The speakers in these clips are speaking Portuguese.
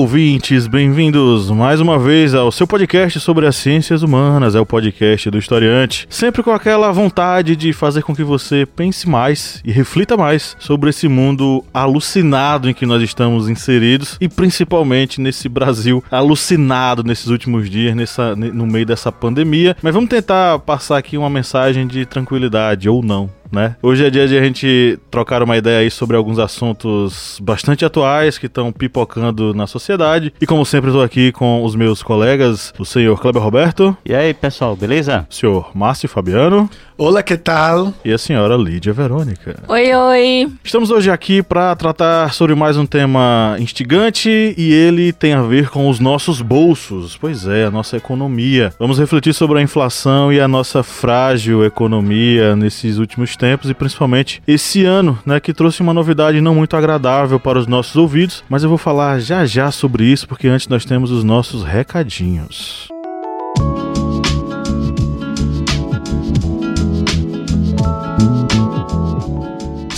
Ouvintes, bem-vindos mais uma vez ao seu podcast sobre as ciências humanas, é o podcast do historiante. Sempre com aquela vontade de fazer com que você pense mais e reflita mais sobre esse mundo alucinado em que nós estamos inseridos e principalmente nesse Brasil alucinado nesses últimos dias, nessa, no meio dessa pandemia. Mas vamos tentar passar aqui uma mensagem de tranquilidade ou não né? Hoje é dia de a gente trocar uma ideia aí sobre alguns assuntos bastante atuais que estão pipocando na sociedade. E como sempre, estou aqui com os meus colegas, o senhor Kleber Roberto. E aí, pessoal, beleza? O senhor Márcio Fabiano. Olá, que tal? E a senhora Lídia Verônica. Oi, oi. Estamos hoje aqui para tratar sobre mais um tema instigante e ele tem a ver com os nossos bolsos. Pois é, a nossa economia. Vamos refletir sobre a inflação e a nossa frágil economia nesses últimos tempos e principalmente esse ano, né, que trouxe uma novidade não muito agradável para os nossos ouvidos, mas eu vou falar já já sobre isso porque antes nós temos os nossos recadinhos.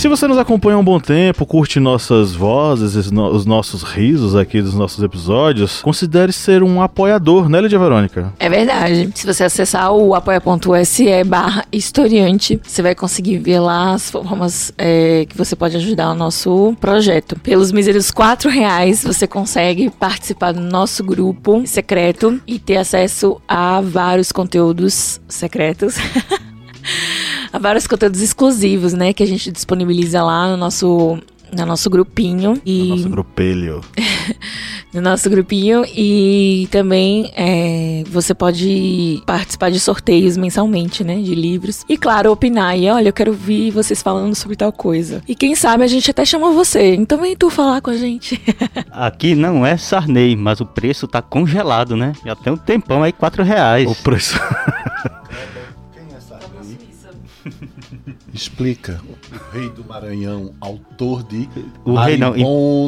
Se você nos acompanha há um bom tempo, curte nossas vozes, os nossos risos aqui dos nossos episódios, considere ser um apoiador, né, Lídia Verônica? É verdade. Se você acessar o apoia.se barra historiante, você vai conseguir ver lá as formas é, que você pode ajudar o nosso projeto. Pelos míseros quatro reais, você consegue participar do nosso grupo secreto e ter acesso a vários conteúdos secretos. a vários conteúdos exclusivos, né? Que a gente disponibiliza lá no nosso no nosso grupinho e no nosso grupelho. No nosso grupinho. E também é, você pode participar de sorteios mensalmente, né, de livros. E claro opinar e olha eu quero ouvir vocês falando sobre tal coisa. E quem sabe a gente até chama você. Então vem tu falar com a gente. Aqui não é Sarney mas o preço tá congelado né? Já tem um tempão aí quatro reais. O preço Explica. O rei do Maranhão, autor de o rei não,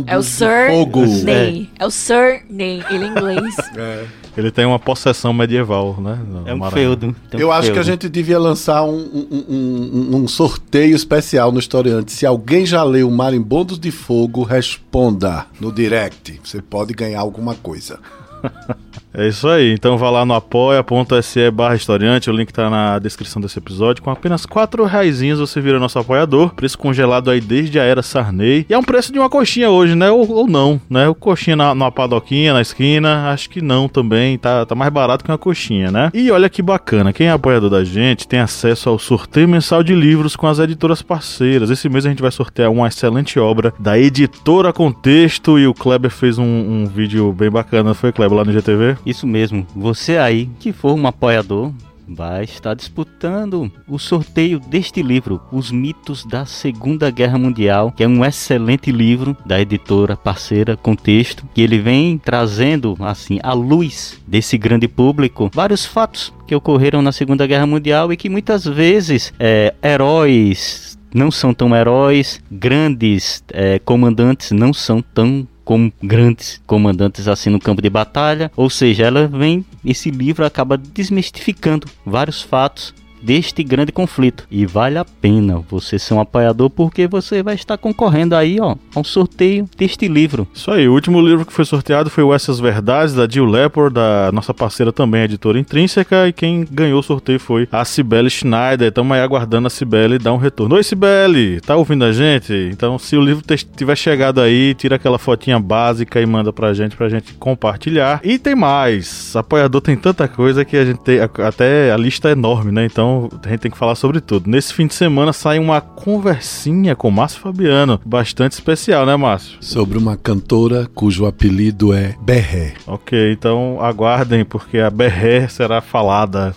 é o Sir Fogo. Ney. É. é o Sir Ney, ele é inglês. É. Ele tem uma possessão medieval, né? É um feudo. Um Eu acho que a gente devia lançar um, um, um, um, sorteio especial no Historiante. Se alguém já leu Marimbondos de Fogo, responda no direct. Você pode ganhar alguma coisa. É isso aí, então vá lá no apoia.se barra historiante, o link tá na descrição desse episódio. Com apenas 4 reais você vira nosso apoiador. Preço congelado aí desde a era Sarney. E é um preço de uma coxinha hoje, né? Ou, ou não, né? O coxinha na, na padoquinha, na esquina, acho que não também. Tá, tá mais barato que uma coxinha, né? E olha que bacana, quem é apoiador da gente tem acesso ao sorteio mensal de livros com as editoras parceiras. Esse mês a gente vai sortear uma excelente obra da editora Contexto e o Kleber fez um, um vídeo bem bacana, foi Kleber lá no GTV? Isso mesmo, você aí que for um apoiador vai estar disputando o sorteio deste livro, Os Mitos da Segunda Guerra Mundial, que é um excelente livro da editora parceira Contexto, que ele vem trazendo assim à luz desse grande público vários fatos que ocorreram na Segunda Guerra Mundial e que muitas vezes é, heróis não são tão heróis, grandes é, comandantes não são tão como grandes comandantes assim no campo de batalha, ou seja, ela vem esse livro acaba desmistificando vários fatos deste grande conflito. E vale a pena você ser um apoiador porque você vai estar concorrendo aí, ó, a um sorteio deste livro. Isso aí, o último livro que foi sorteado foi o Essas Verdades, da Jill Lepore, da nossa parceira também, editora Intrínseca, e quem ganhou o sorteio foi a Cibele Schneider. Estamos aí aguardando a Cibele dar um retorno. Oi, Cibele, tá ouvindo a gente? Então, se o livro tiver chegado aí, tira aquela fotinha básica e manda pra gente, pra gente compartilhar. E tem mais, apoiador tem tanta coisa que a gente tem, até a lista é enorme, né? Então, a gente tem que falar sobre tudo. Nesse fim de semana sai uma conversinha com Márcio Fabiano, bastante especial, né, Márcio? Sobre uma cantora cujo apelido é Berré. Ok, então aguardem, porque a Berré será falada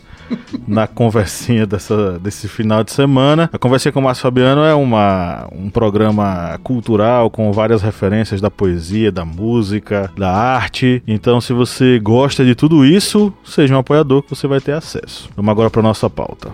na conversinha dessa, desse final de semana. A Conversinha com o Márcio Fabiano é uma, um programa cultural com várias referências da poesia, da música, da arte. Então, se você gosta de tudo isso, seja um apoiador que você vai ter acesso. Vamos agora para nossa pauta.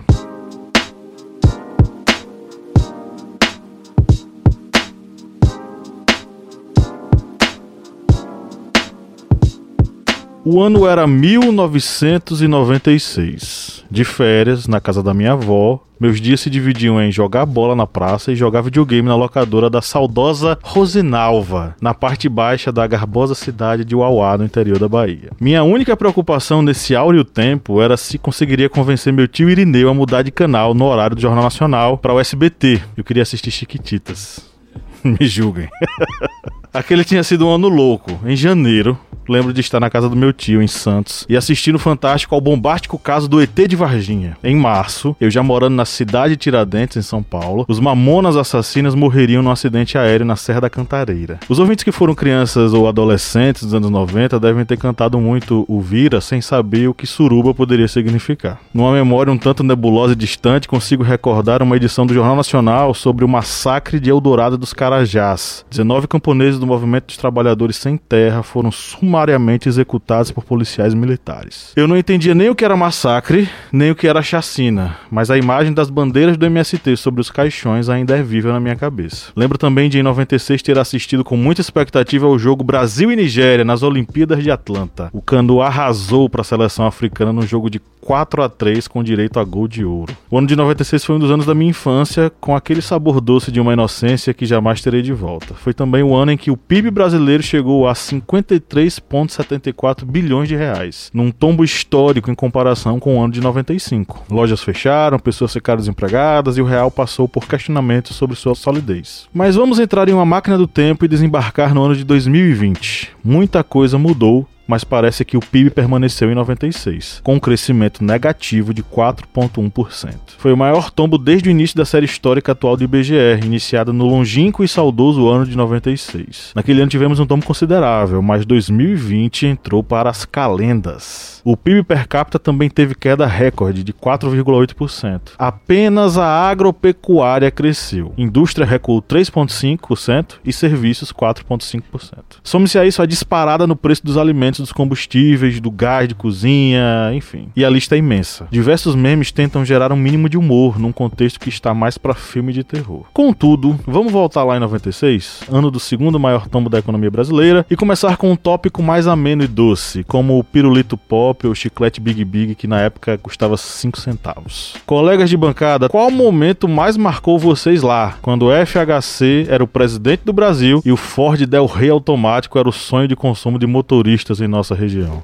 O ano era 1996. De férias, na casa da minha avó, meus dias se dividiam em jogar bola na praça e jogar videogame na locadora da saudosa Rosinalva, na parte baixa da garbosa cidade de Uauá, no interior da Bahia. Minha única preocupação nesse áureo tempo era se conseguiria convencer meu tio Irineu a mudar de canal no horário do Jornal Nacional para o SBT. Eu queria assistir Chiquititas. Me julguem. Aquele tinha sido um ano louco. Em janeiro, lembro de estar na casa do meu tio, em Santos, e assistindo fantástico ao bombástico caso do ET de Varginha. Em março, eu já morando na cidade de Tiradentes, em São Paulo, os mamonas assassinas morreriam num acidente aéreo na Serra da Cantareira. Os ouvintes que foram crianças ou adolescentes dos anos 90 devem ter cantado muito o Vira sem saber o que suruba poderia significar. Numa memória um tanto nebulosa e distante, consigo recordar uma edição do Jornal Nacional sobre o massacre de Eldorado dos Carajás. 19 camponeses do movimento dos trabalhadores sem terra foram sumariamente executados por policiais militares. Eu não entendia nem o que era massacre, nem o que era chacina, mas a imagem das bandeiras do MST sobre os caixões ainda é viva na minha cabeça. Lembro também de em 96 ter assistido com muita expectativa ao jogo Brasil e Nigéria nas Olimpíadas de Atlanta. O Cano arrasou para a seleção africana no jogo de 4 a 3 com direito a gol de ouro. O ano de 96 foi um dos anos da minha infância, com aquele sabor doce de uma inocência que jamais terei de volta. Foi também o ano em que o PIB brasileiro chegou a 53,74 bilhões de reais, num tombo histórico em comparação com o ano de 95. Lojas fecharam, pessoas ficaram desempregadas e o real passou por questionamentos sobre sua solidez. Mas vamos entrar em uma máquina do tempo e desembarcar no ano de 2020. Muita coisa mudou mas parece que o PIB permaneceu em 96, com um crescimento negativo de 4,1%. Foi o maior tombo desde o início da série histórica atual do IBGE, iniciada no longínquo e saudoso ano de 96. Naquele ano tivemos um tombo considerável, mas 2020 entrou para as calendas. O PIB per capita também teve queda recorde de 4,8%. Apenas a agropecuária cresceu. Indústria recuou 3,5% e serviços 4,5%. Some-se a isso a disparada no preço dos alimentos, dos combustíveis, do gás de cozinha, enfim. E a lista é imensa. Diversos memes tentam gerar um mínimo de humor num contexto que está mais para filme de terror. Contudo, vamos voltar lá em 96, ano do segundo maior tombo da economia brasileira, e começar com um tópico mais ameno e doce, como o pirulito pop ou chiclete Big Big, que na época custava 5 centavos. Colegas de bancada, qual momento mais marcou vocês lá? Quando o FHC era o presidente do Brasil e o Ford Del Rey automático era o sonho de consumo de motoristas em nossa região.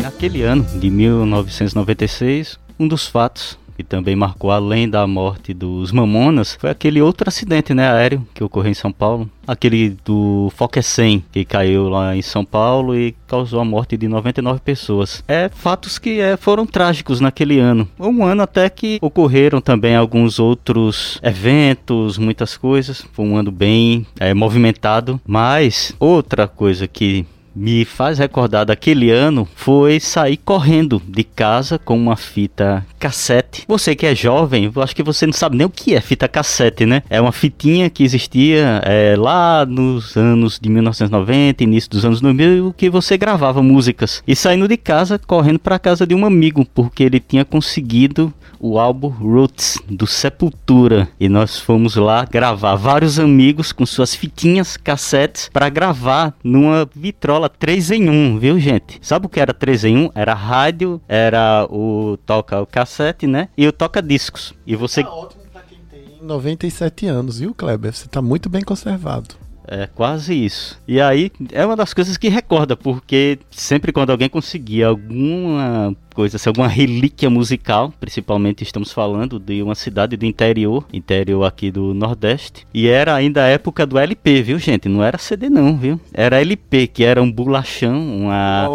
Naquele ano de 1996, um dos fatos que também marcou além da morte dos Mamonas foi aquele outro acidente né, aéreo que ocorreu em São Paulo. Aquele do Fokker 100 que caiu lá em São Paulo e causou a morte de 99 pessoas. É fatos que é, foram trágicos naquele ano. Um ano até que ocorreram também alguns outros eventos, muitas coisas. Foi um ano bem é, movimentado. Mas outra coisa que me faz recordar daquele ano foi sair correndo de casa com uma fita cassete. Você que é jovem, acho que você não sabe nem o que é fita cassete, né? É uma fitinha que existia é, lá nos anos de 1990, início dos anos 2000, que você gravava músicas. E saindo de casa, correndo para casa de um amigo, porque ele tinha conseguido o álbum Roots do Sepultura e nós fomos lá gravar vários amigos com suas fitinhas cassetes para gravar numa vitrola 3 em 1, viu gente? Sabe o que era 3 em 1? Era rádio, era o toca o cassete, né? E o toca discos. E você Tá ótimo pra quem tem 97 anos, viu, Kleber? Você tá muito bem conservado. É quase isso. E aí é uma das coisas que recorda, porque sempre quando alguém conseguia alguma coisa, se alguma relíquia musical, principalmente estamos falando de uma cidade do interior, interior aqui do Nordeste, e era ainda a época do LP, viu gente? Não era CD não, viu? Era LP, que era um bolachão, uma...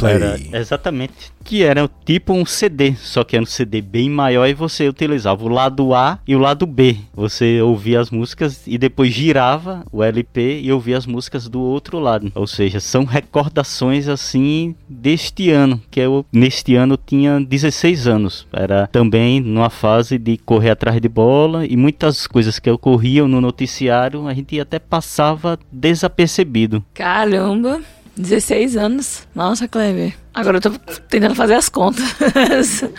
Play. Era, exatamente. Que era tipo um CD, só que era um CD bem maior e você utilizava o lado A e o lado B. Você ouvia as músicas e depois girava o LP e ouvia as músicas do outro lado. Ou seja, são recordações assim deste ano, que é o neste ano eu tinha 16 anos. Era também numa fase de correr atrás de bola e muitas coisas que ocorriam no noticiário a gente até passava desapercebido. Caramba! 16 anos. Nossa, Kleber. Agora eu tô tentando fazer as contas.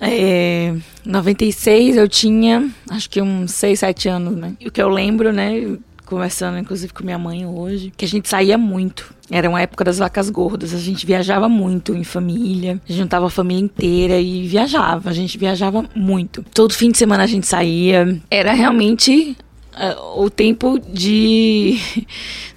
É, 96 eu tinha, acho que uns 6, 7 anos, né? O que eu lembro, né? Conversando inclusive com minha mãe hoje, que a gente saía muito. Era uma época das vacas gordas, a gente viajava muito em família, juntava a família inteira e viajava, a gente viajava muito. Todo fim de semana a gente saía, era realmente uh, o tempo de.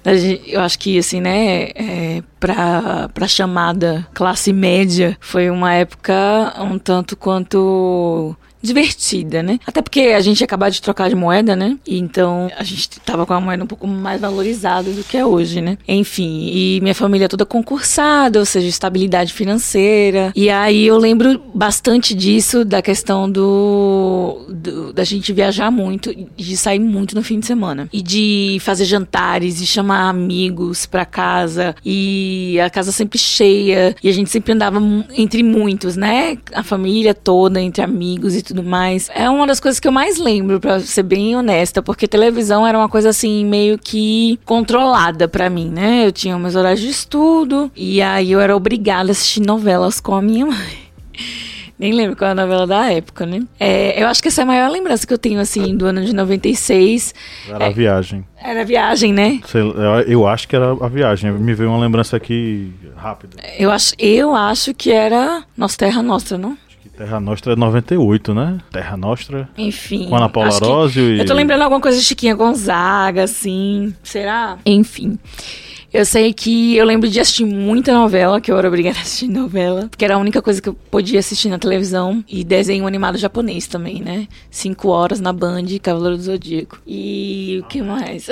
eu acho que, assim, né, é, para a chamada classe média, foi uma época um tanto quanto divertida, né? Até porque a gente ia acabar de trocar de moeda, né? E então a gente tava com a moeda um pouco mais valorizada do que é hoje, né? Enfim, e minha família toda concursada, ou seja, estabilidade financeira. E aí eu lembro bastante disso, da questão do, do da gente viajar muito, de sair muito no fim de semana. E de fazer jantares e chamar amigos pra casa. E a casa sempre cheia. E a gente sempre andava entre muitos, né? A família toda, entre amigos e tudo tudo mais. É uma das coisas que eu mais lembro, para ser bem honesta, porque televisão era uma coisa assim, meio que controlada para mim, né? Eu tinha meus horários de estudo e aí eu era obrigada a assistir novelas com a minha mãe. Nem lembro qual é a novela da época, né? É, eu acho que essa é a maior lembrança que eu tenho, assim, do ano de 96. Era é, a viagem. Era a viagem, né? Eu acho que era a viagem. Me veio uma lembrança aqui rápida. Eu acho, eu acho que era Nossa Terra Nostra, não? Terra Nostra é 98, né? Terra Nostra. Enfim. Com Ana Paula Arósio e... Eu tô lembrando alguma coisa de Chiquinha Gonzaga, assim. Será? Enfim. Eu sei que eu lembro de assistir muita novela, que eu era obrigada a assistir novela, porque era a única coisa que eu podia assistir na televisão. E desenho animado japonês também, né? Cinco horas na Band, Cavaleiro do Zodíaco. E o que mais?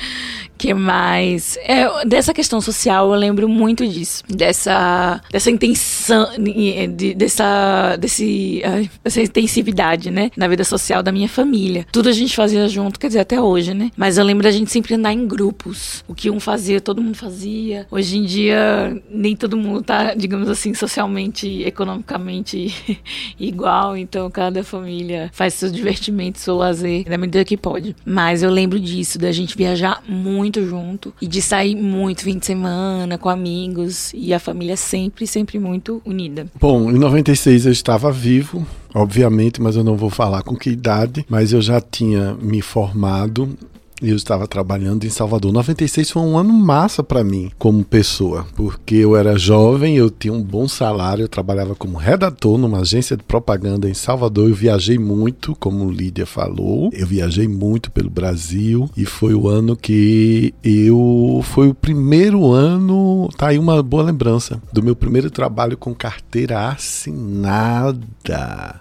que mais? É, dessa questão social, eu lembro muito disso. Dessa, dessa intenção, de, dessa, desse, dessa intensividade, né? Na vida social da minha família. Tudo a gente fazia junto, quer dizer, até hoje, né? Mas eu lembro da gente sempre andar em grupos. O que um fazia, todo mundo fazia. Hoje em dia, nem todo mundo tá, digamos assim, socialmente, economicamente igual. Então, cada família faz seu divertimento, seu lazer, da medida que pode. Mas eu lembro disso, da gente viajar muito junto e de sair muito fim de semana com amigos e a família sempre, sempre muito unida. Bom, em 96 eu estava vivo, obviamente, mas eu não vou falar com que idade, mas eu já tinha me formado eu estava trabalhando em Salvador. 96 foi um ano massa para mim como pessoa, porque eu era jovem, eu tinha um bom salário, eu trabalhava como redator numa agência de propaganda em Salvador. Eu viajei muito, como Lídia falou. Eu viajei muito pelo Brasil e foi o ano que eu foi o primeiro ano, tá aí uma boa lembrança do meu primeiro trabalho com carteira assinada.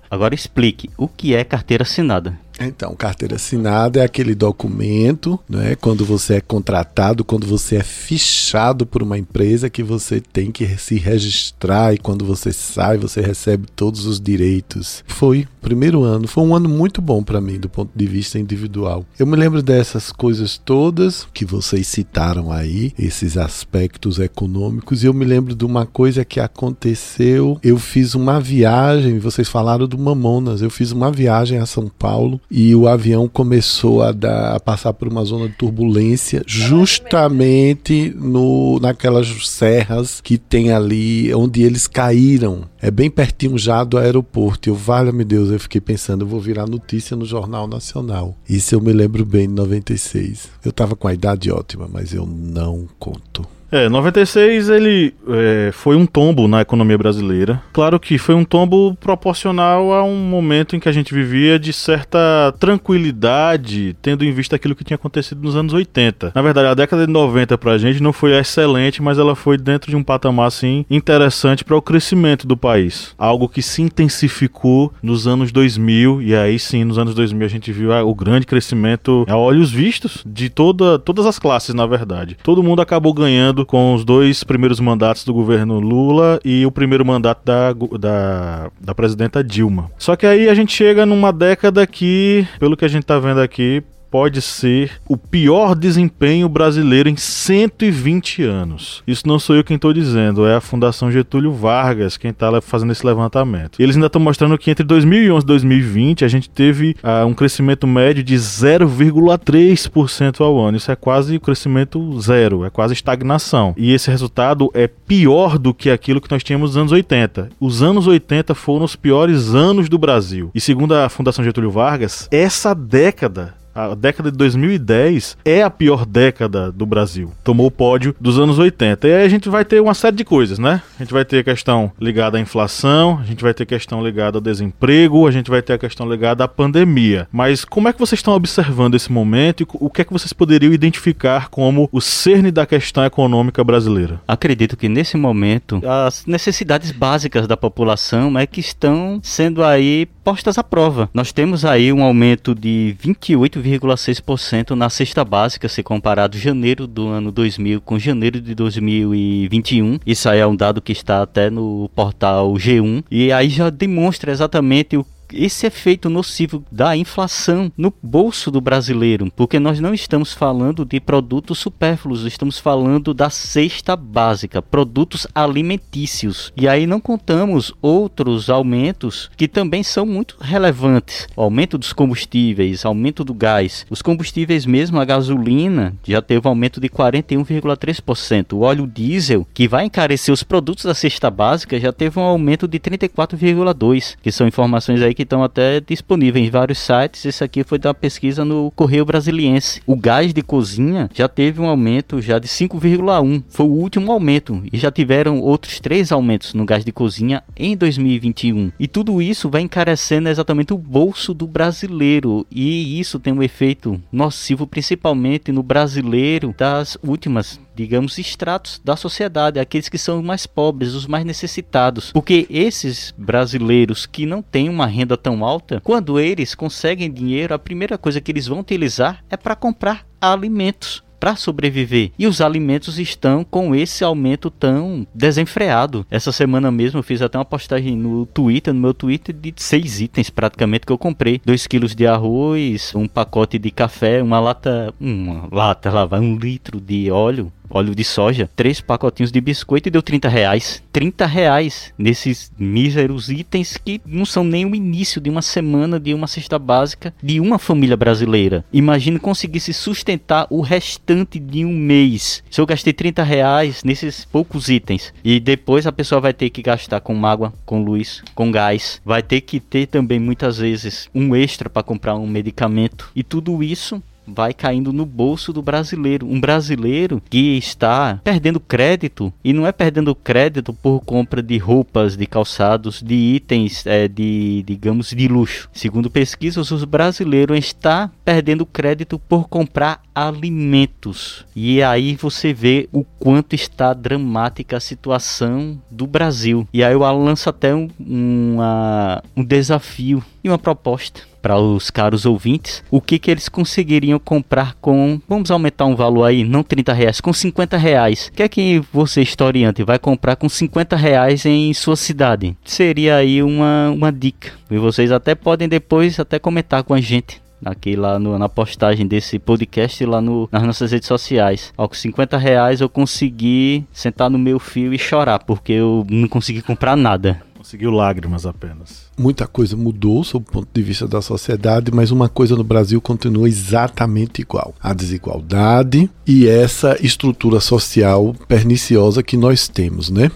Agora explique, o que é carteira assinada? Então, carteira assinada é aquele documento, né, quando você é contratado, quando você é fichado por uma empresa que você tem que se registrar e quando você sai, você recebe todos os direitos. Foi primeiro ano, foi um ano muito bom para mim do ponto de vista individual. Eu me lembro dessas coisas todas que vocês citaram aí, esses aspectos econômicos, e eu me lembro de uma coisa que aconteceu. Eu fiz uma viagem, vocês falaram do Mamonas, eu fiz uma viagem a São Paulo e o avião começou a, dar, a passar por uma zona de turbulência justamente no, naquelas serras que tem ali onde eles caíram. É bem pertinho já do aeroporto. Eu, valha-me Deus, eu fiquei pensando, eu vou virar notícia no Jornal Nacional. Isso eu me lembro bem de 96. Eu estava com a idade ótima, mas eu não conto. É, 96 ele é, foi um tombo na economia brasileira. Claro que foi um tombo proporcional a um momento em que a gente vivia de certa tranquilidade, tendo em vista aquilo que tinha acontecido nos anos 80. Na verdade, a década de 90 pra gente não foi excelente, mas ela foi dentro de um patamar assim interessante para o crescimento do país. Algo que se intensificou nos anos 2000 e aí sim, nos anos 2000 a gente viu o grande crescimento a olhos vistos de toda, todas as classes, na verdade. Todo mundo acabou ganhando com os dois primeiros mandatos do governo Lula e o primeiro mandato da, da, da presidenta Dilma. Só que aí a gente chega numa década que, pelo que a gente tá vendo aqui, pode ser o pior desempenho brasileiro em 120 anos. Isso não sou eu quem estou dizendo, é a Fundação Getúlio Vargas quem está fazendo esse levantamento. Eles ainda estão mostrando que entre 2011 e 2020 a gente teve uh, um crescimento médio de 0,3% ao ano. Isso é quase o crescimento zero, é quase estagnação. E esse resultado é pior do que aquilo que nós tínhamos nos anos 80. Os anos 80 foram os piores anos do Brasil. E segundo a Fundação Getúlio Vargas, essa década a década de 2010 é a pior década do Brasil. Tomou o pódio dos anos 80. E aí a gente vai ter uma série de coisas, né? A gente vai ter questão ligada à inflação, a gente vai ter questão ligada ao desemprego, a gente vai ter a questão ligada à pandemia. Mas como é que vocês estão observando esse momento e o que é que vocês poderiam identificar como o cerne da questão econômica brasileira? Acredito que nesse momento as necessidades básicas da população é que estão sendo aí postas à prova. Nós temos aí um aumento de 28, 3,6% na cesta básica, se comparado janeiro do ano 2000 com janeiro de 2021. Isso aí é um dado que está até no portal G1 e aí já demonstra exatamente o esse efeito nocivo da inflação no bolso do brasileiro, porque nós não estamos falando de produtos supérfluos, estamos falando da cesta básica, produtos alimentícios. E aí não contamos outros aumentos que também são muito relevantes. O aumento dos combustíveis, aumento do gás. Os combustíveis mesmo, a gasolina, já teve um aumento de 41,3%. O óleo diesel, que vai encarecer os produtos da cesta básica, já teve um aumento de 34,2%, que são informações aí que estão até disponíveis em vários sites. Esse aqui foi da pesquisa no Correio Brasiliense. O gás de cozinha já teve um aumento já de 5,1. Foi o último aumento e já tiveram outros três aumentos no gás de cozinha em 2021. E tudo isso vai encarecendo exatamente o bolso do brasileiro e isso tem um efeito nocivo principalmente no brasileiro das últimas digamos, estratos da sociedade, aqueles que são os mais pobres, os mais necessitados. Porque esses brasileiros que não têm uma renda tão alta, quando eles conseguem dinheiro, a primeira coisa que eles vão utilizar é para comprar alimentos para sobreviver. E os alimentos estão com esse aumento tão desenfreado. Essa semana mesmo eu fiz até uma postagem no Twitter, no meu Twitter, de seis itens praticamente que eu comprei. 2 quilos de arroz, um pacote de café, uma lata, uma lata, lá um litro de óleo, óleo de soja, três pacotinhos de biscoito e deu 30 reais. 30 reais nesses míseros itens que não são nem o início de uma semana de uma cesta básica de uma família brasileira. Imagine conseguir se sustentar o restante de um mês. Se eu gastei 30 reais nesses poucos itens e depois a pessoa vai ter que gastar com água, com luz, com gás, vai ter que ter também muitas vezes um extra para comprar um medicamento e tudo isso vai caindo no bolso do brasileiro. Um brasileiro que está perdendo crédito e não é perdendo crédito por compra de roupas, de calçados, de itens é, de, digamos, de luxo. Segundo pesquisas, os brasileiros estão perdendo crédito por comprar alimentos. E aí você vê o quanto está dramática a situação do Brasil. E aí eu lanço até um, uma, um desafio e uma proposta para os caros ouvintes, o que que eles conseguiriam comprar com, vamos aumentar um valor aí, não 30 reais, com 50 reais. O que é que você, historiante, vai comprar com 50 reais em sua cidade? Seria aí uma, uma dica. E vocês até podem depois até comentar com a gente aqui lá no, na postagem desse podcast lá no, nas nossas redes sociais. Ó, com 50 reais eu consegui sentar no meu fio e chorar, porque eu não consegui comprar nada. Conseguiu lágrimas apenas. Muita coisa mudou sob o ponto de vista da sociedade, mas uma coisa no Brasil continua exatamente igual: a desigualdade e essa estrutura social perniciosa que nós temos, né?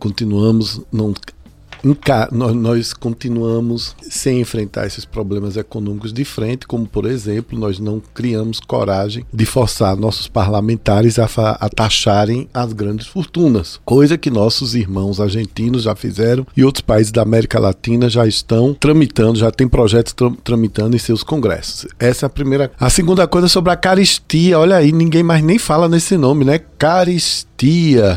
Continuamos não nós continuamos sem enfrentar esses problemas econômicos de frente, como por exemplo, nós não criamos coragem de forçar nossos parlamentares a, a taxarem as grandes fortunas, coisa que nossos irmãos argentinos já fizeram e outros países da América Latina já estão tramitando, já tem projetos tra tramitando em seus congressos. Essa é a primeira. A segunda coisa é sobre a caristia. Olha aí, ninguém mais nem fala nesse nome, né? Caristia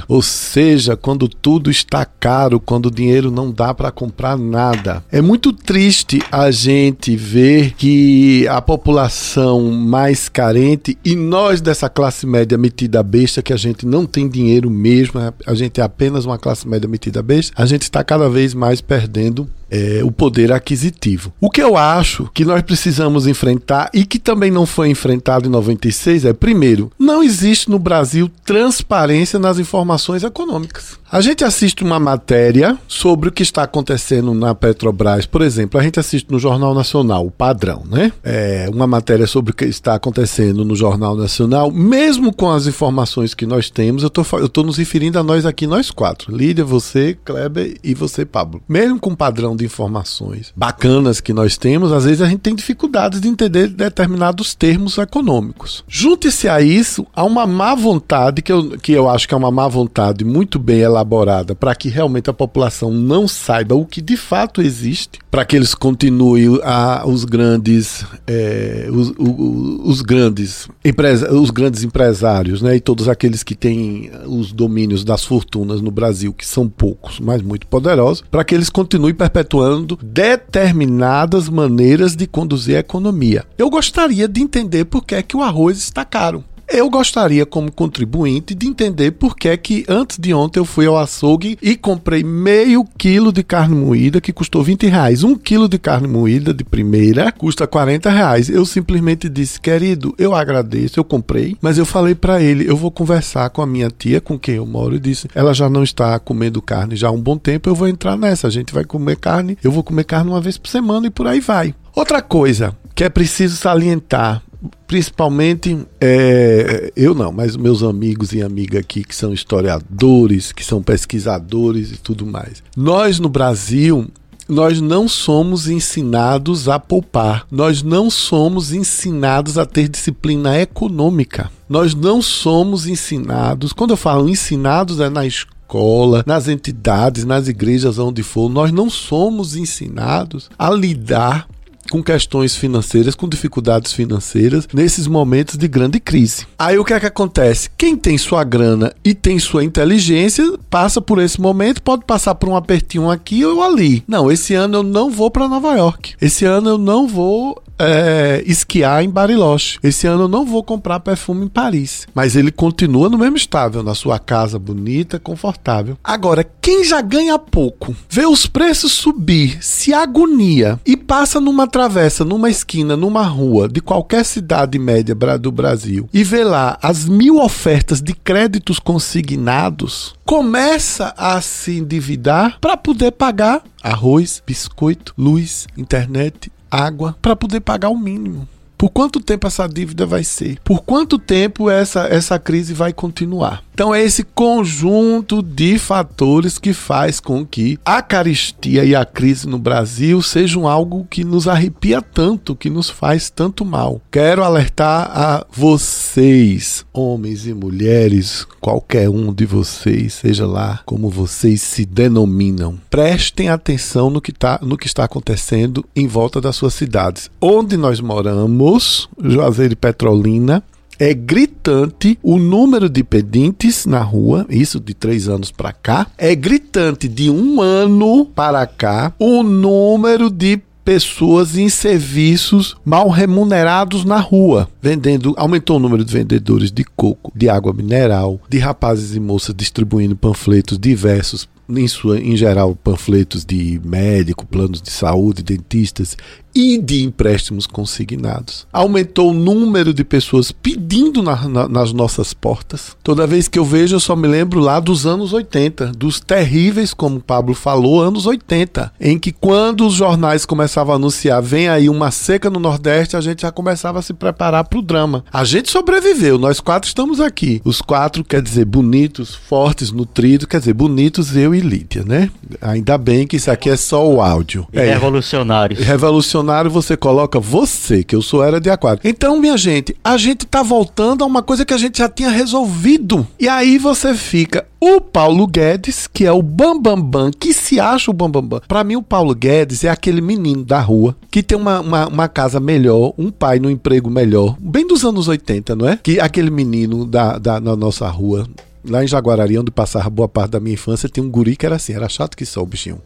ou seja, quando tudo está caro, quando o dinheiro não dá para comprar nada. É muito triste a gente ver que a população mais carente e nós dessa classe média metida besta, que a gente não tem dinheiro mesmo, a gente é apenas uma classe média metida besta, a gente está cada vez mais perdendo é, o poder aquisitivo. O que eu acho que nós precisamos enfrentar e que também não foi enfrentado em 96 é, primeiro, não existe no Brasil transparência nas informações econômicas. A gente assiste uma matéria sobre o que está acontecendo na Petrobras, por exemplo, a gente assiste no Jornal Nacional, o padrão, né? É uma matéria sobre o que está acontecendo no Jornal Nacional, mesmo com as informações que nós temos, eu tô, tô nos referindo a nós aqui, nós quatro. Lídia, você, Kleber e você, Pablo. Mesmo com o padrão de informações bacanas que nós temos, às vezes a gente tem dificuldades de entender determinados termos econômicos. Junte-se a isso a uma má vontade, que eu, que eu acho que é uma má vontade muito bem elaborada elaborada para que realmente a população não saiba o que de fato existe, para que eles continuem a, os grandes é, os, os, grandes empresa, os grandes empresários, né, e todos aqueles que têm os domínios das fortunas no Brasil, que são poucos, mas muito poderosos, para que eles continuem perpetuando determinadas maneiras de conduzir a economia. Eu gostaria de entender por que é que o arroz está caro. Eu gostaria, como contribuinte, de entender por que é que antes de ontem eu fui ao açougue e comprei meio quilo de carne moída que custou 20 reais. Um quilo de carne moída de primeira custa 40 reais. Eu simplesmente disse, querido, eu agradeço, eu comprei, mas eu falei para ele, eu vou conversar com a minha tia, com quem eu moro, e disse, ela já não está comendo carne já há um bom tempo, eu vou entrar nessa. A gente vai comer carne, eu vou comer carne uma vez por semana e por aí vai. Outra coisa que é preciso salientar principalmente é, eu não, mas meus amigos e amigas aqui que são historiadores, que são pesquisadores e tudo mais. Nós no Brasil nós não somos ensinados a poupar, nós não somos ensinados a ter disciplina econômica. Nós não somos ensinados, quando eu falo ensinados é na escola, nas entidades, nas igrejas onde for, nós não somos ensinados a lidar com questões financeiras, com dificuldades financeiras, nesses momentos de grande crise. Aí o que é que acontece? Quem tem sua grana e tem sua inteligência passa por esse momento, pode passar por um apertinho aqui ou ali. Não, esse ano eu não vou para Nova York. Esse ano eu não vou é, esquiar em Bariloche. Esse ano eu não vou comprar perfume em Paris. Mas ele continua no mesmo estável, na sua casa bonita, confortável. Agora, quem já ganha pouco, vê os preços subir, se agonia e passa numa travessa, numa esquina, numa rua de qualquer cidade média do Brasil e vê lá as mil ofertas de créditos consignados, começa a se endividar para poder pagar arroz, biscoito, luz, internet, água para poder pagar o mínimo. Por quanto tempo essa dívida vai ser? Por quanto tempo essa, essa crise vai continuar? Então é esse conjunto de fatores que faz com que a caristia e a crise no Brasil sejam algo que nos arrepia tanto, que nos faz tanto mal. Quero alertar a vocês, homens e mulheres, qualquer um de vocês, seja lá como vocês se denominam, prestem atenção no que, tá, no que está acontecendo em volta das suas cidades. Onde nós moramos, Juazeiro e Petrolina, é gritante o número de pedintes na rua, isso de três anos para cá. É gritante de um ano para cá o número de pessoas em serviços mal remunerados na rua, vendendo, aumentou o número de vendedores de coco, de água mineral, de rapazes e moças distribuindo panfletos diversos em, sua, em geral, panfletos de médico, planos de saúde, dentistas e de empréstimos consignados. Aumentou o número de pessoas pedindo na, na, nas nossas portas. Toda vez que eu vejo, eu só me lembro lá dos anos 80, dos terríveis, como o Pablo falou, anos 80, em que quando os jornais começavam a anunciar, vem aí uma seca no Nordeste, a gente já começava a se preparar para o drama. A gente sobreviveu, nós quatro estamos aqui. Os quatro, quer dizer, bonitos, fortes, nutridos, quer dizer, bonitos eu e Lídia, né? Ainda bem que isso aqui é só o áudio. E é, revolucionários. Revolucionários você coloca você, que eu sou era de aquário. Então, minha gente, a gente tá voltando a uma coisa que a gente já tinha resolvido. E aí você fica o Paulo Guedes, que é o Bambambam, Bam Bam, que se acha o Bambambam. Bam Bam. Para mim, o Paulo Guedes é aquele menino da rua que tem uma, uma, uma, casa melhor, um pai no emprego melhor, bem dos anos 80, não é? Que aquele menino da, da na nossa rua, lá em Jaguarari, onde passava boa parte da minha infância, tinha um guri que era assim, era chato que só o bichinho.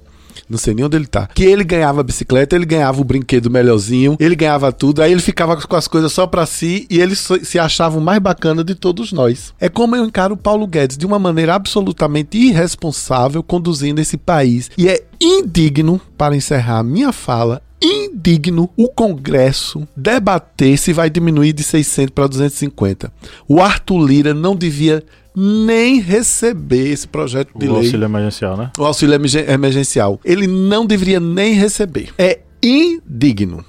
Não sei nem onde ele tá, que ele ganhava a bicicleta, ele ganhava o brinquedo melhorzinho, ele ganhava tudo, aí ele ficava com as coisas só pra si e ele se achava o mais bacana de todos nós. É como eu encaro o Paulo Guedes de uma maneira absolutamente irresponsável conduzindo esse país. E é indigno, para encerrar minha fala, indigno o Congresso debater se vai diminuir de 600 para 250. O Arthur Lira não devia nem receber esse projeto de o lei. auxílio emergencial, né? O auxílio emergencial. Ele não deveria nem receber. É indigno.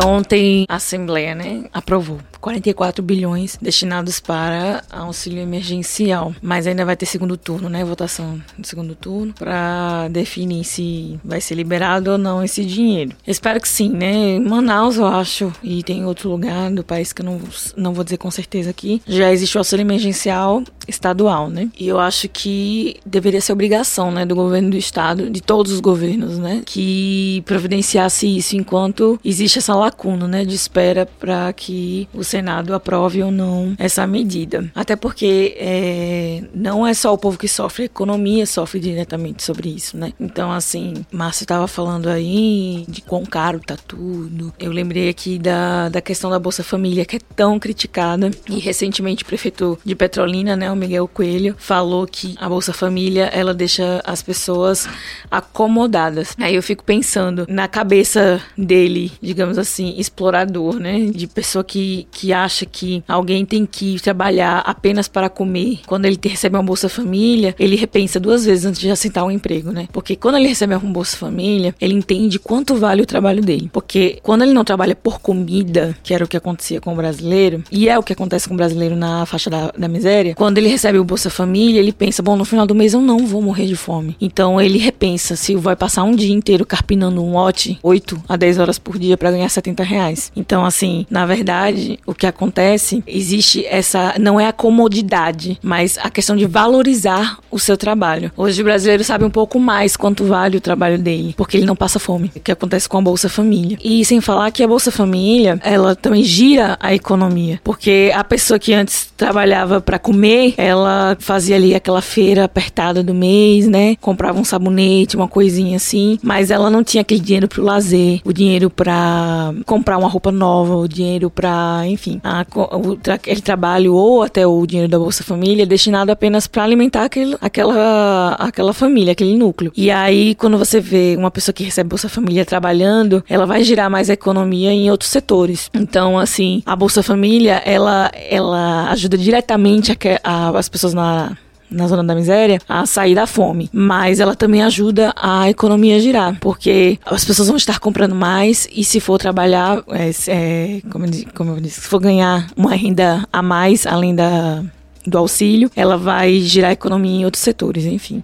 Ontem a Assembleia, né, aprovou 44 bilhões destinados para auxílio emergencial. Mas ainda vai ter segundo turno, né? Votação do segundo turno para definir se vai ser liberado ou não esse dinheiro. Espero que sim, né? Manaus, eu acho, e tem outro lugar do país que eu não, não vou dizer com certeza aqui, já existe o auxílio emergencial estadual, né? E eu acho que deveria ser obrigação, né, do governo do estado, de todos os governos, né, que providenciasse isso enquanto existe essa lacuna, né, de espera para que o Senado aprove ou não essa medida. Até porque é, não é só o povo que sofre, a economia sofre diretamente sobre isso, né? Então, assim, Márcio estava falando aí de quão caro tá tudo. Eu lembrei aqui da, da questão da Bolsa Família, que é tão criticada. E recentemente o prefeito de Petrolina, né, o Miguel Coelho, falou que a Bolsa Família, ela deixa as pessoas acomodadas. Aí eu fico pensando na cabeça dele, digamos assim, explorador, né? De pessoa que, que acha que alguém tem que trabalhar apenas para comer, quando ele recebe uma Bolsa Família, ele repensa duas vezes antes de aceitar um emprego, né? Porque quando ele recebe uma Bolsa Família, ele entende quanto vale o trabalho dele. Porque quando ele não trabalha por comida, que era o que acontecia com o brasileiro, e é o que acontece com o brasileiro na faixa da, da miséria, quando ele recebe o Bolsa Família, ele pensa, bom, no final do mês eu não vou morrer de fome. Então ele repensa se vai passar um dia inteiro carpinando um lote, 8 a 10 horas por dia para ganhar 70 reais. Então, assim, na verdade, o que acontece, existe essa. Não é a comodidade, mas a questão de valorizar o seu trabalho. Hoje o brasileiro sabe um pouco mais quanto vale o trabalho dele, porque ele não passa fome, o que acontece com a Bolsa Família. E sem falar que a Bolsa Família, ela também gira a economia, porque a pessoa que antes trabalhava para comer, ela fazia ali aquela feira apertada do mês, né? Comprava um sabonete, uma coisinha assim, mas ela não tinha aquele dinheiro pro lazer, o dinheiro para comprar uma roupa nova, o dinheiro para, enfim, a, o, aquele trabalho ou até o dinheiro da Bolsa Família destinado apenas para alimentar aquele, aquela, aquela família, aquele núcleo. E aí, quando você vê uma pessoa que recebe Bolsa Família trabalhando, ela vai girar mais a economia em outros setores. Então, assim, a Bolsa Família, ela, ela ajuda diretamente a, a, as pessoas na na zona da miséria a sair da fome, mas ela também ajuda a economia girar, porque as pessoas vão estar comprando mais e se for trabalhar, é, é, como, eu, como eu disse, se for ganhar uma renda a mais além da do auxílio, ela vai girar a economia em outros setores, enfim.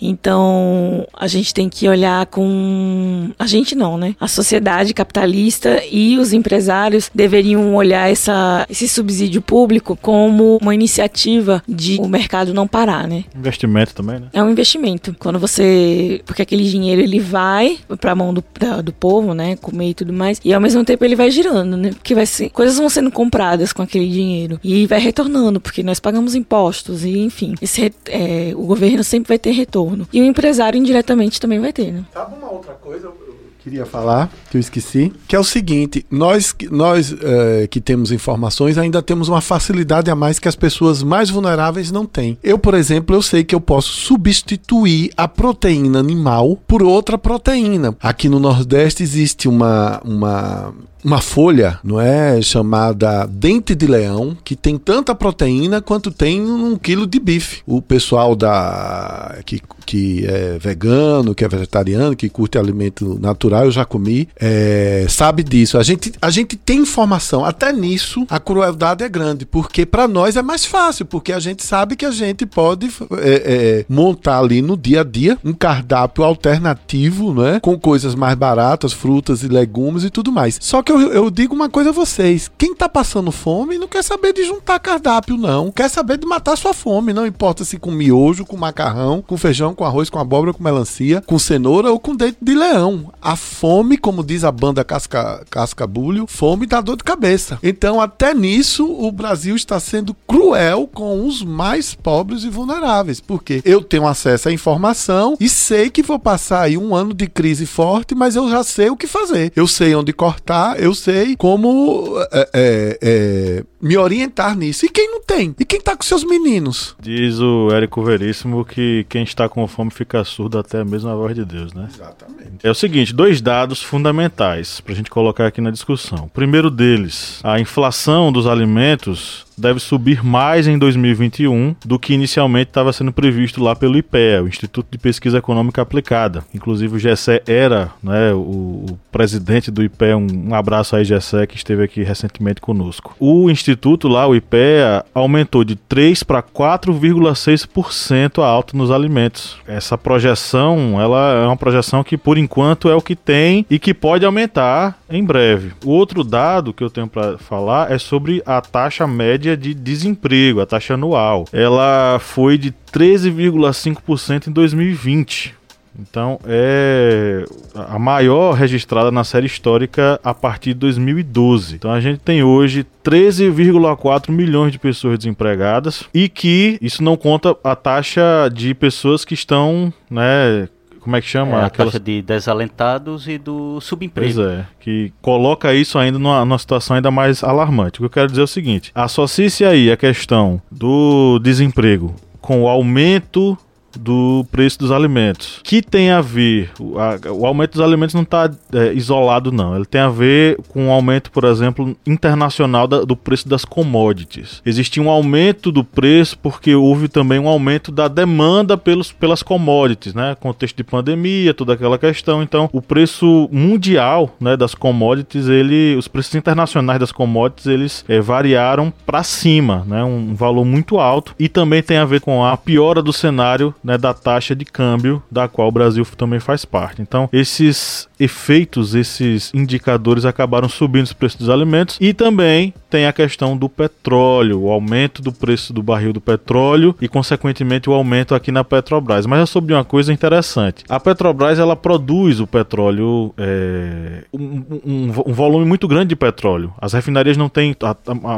Então, a gente tem que olhar com. A gente não, né? A sociedade capitalista e os empresários deveriam olhar essa, esse subsídio público como uma iniciativa de o mercado não parar, né? Investimento também, né? É um investimento. Quando você. Porque aquele dinheiro ele vai pra mão do, da, do povo, né? Comer e tudo mais. E ao mesmo tempo ele vai girando, né? Porque vai ser. Coisas vão sendo compradas com aquele dinheiro. E vai retornando, porque nós pagamos impostos. E, enfim, esse, é, o governo sempre vai ter retorno retorno. E o empresário indiretamente também vai ter, né? Sabe uma outra coisa? Eu queria falar, que eu esqueci, que é o seguinte: nós, nós é, que temos informações ainda temos uma facilidade a mais que as pessoas mais vulneráveis não têm. Eu, por exemplo, eu sei que eu posso substituir a proteína animal por outra proteína. Aqui no Nordeste existe uma, uma uma folha, não é, chamada dente de leão, que tem tanta proteína quanto tem um quilo de bife. O pessoal da que, que é vegano, que é vegetariano, que curte alimento natural, eu já comi, é, sabe disso. A gente, a gente tem informação. Até nisso a crueldade é grande, porque para nós é mais fácil, porque a gente sabe que a gente pode é, é, montar ali no dia a dia um cardápio alternativo, não é, com coisas mais baratas, frutas e legumes e tudo mais. Só que eu, eu digo uma coisa a vocês: quem tá passando fome não quer saber de juntar cardápio, não. Quer saber de matar sua fome. Não importa se com miojo, com macarrão, com feijão, com arroz, com abóbora, com melancia, com cenoura ou com dente de leão. A fome, como diz a banda Casca, Cascabulho, fome dá dor de cabeça. Então, até nisso, o Brasil está sendo cruel com os mais pobres e vulneráveis. Porque eu tenho acesso à informação e sei que vou passar aí um ano de crise forte, mas eu já sei o que fazer. Eu sei onde cortar, eu sei como é, é, é, me orientar nisso. E quem não tem? E quem tá com seus meninos? Diz o Érico Veríssimo que quem está com fome fica surdo até mesmo a voz de Deus, né? Exatamente. É o seguinte, dois dados fundamentais pra gente colocar aqui na discussão. O primeiro deles, a inflação dos alimentos deve subir mais em 2021 do que inicialmente estava sendo previsto lá pelo IPEA, o Instituto de Pesquisa Econômica Aplicada. Inclusive o Gessé era né, o, o presidente do IPEA, um, um abraço aí Gessé que esteve aqui recentemente conosco. O instituto lá, o IPEA, aumentou de 3 para 4,6% a alta nos alimentos. Essa projeção, ela é uma projeção que por enquanto é o que tem e que pode aumentar em breve. O outro dado que eu tenho para falar é sobre a taxa média de desemprego, a taxa anual. Ela foi de 13,5% em 2020. Então é a maior registrada na série histórica a partir de 2012. Então a gente tem hoje 13,4 milhões de pessoas desempregadas e que isso não conta a taxa de pessoas que estão, né, como é que chama? É, a Aquelas- taxa de desalentados e do subemprego. Pois é, que coloca isso ainda numa, numa situação ainda mais alarmante. O que eu quero dizer é o seguinte: associe-se aí a questão do desemprego com o aumento do preço dos alimentos. Que tem a ver, o, a- o aumento dos alimentos não está isolado, não. Ele tem a ver com o aumento, por exemplo, internacional da- do preço das commodities. Existia um aumento do preço porque houve também um aumento da demanda pelos, pelas commodities, né? Contexto de pandemia, toda aquela questão. Então, o preço mundial, né, das commodities, ele, os preços internacionais das commodities, eles eh, variaram para cima, né? Um valor muito alto e também tem a ver com a piora do cenário né, da taxa de câmbio, da qual o Brasil também faz parte. Então, esses efeitos, esses indicadores acabaram subindo os preços dos alimentos e também tem a questão do petróleo, o aumento do preço do barril do petróleo e, consequentemente, o aumento aqui na Petrobras. Mas é sobre uma coisa interessante. A Petrobras ela produz o petróleo, é, um, um- um volume muito grande de petróleo. As refinarias não têm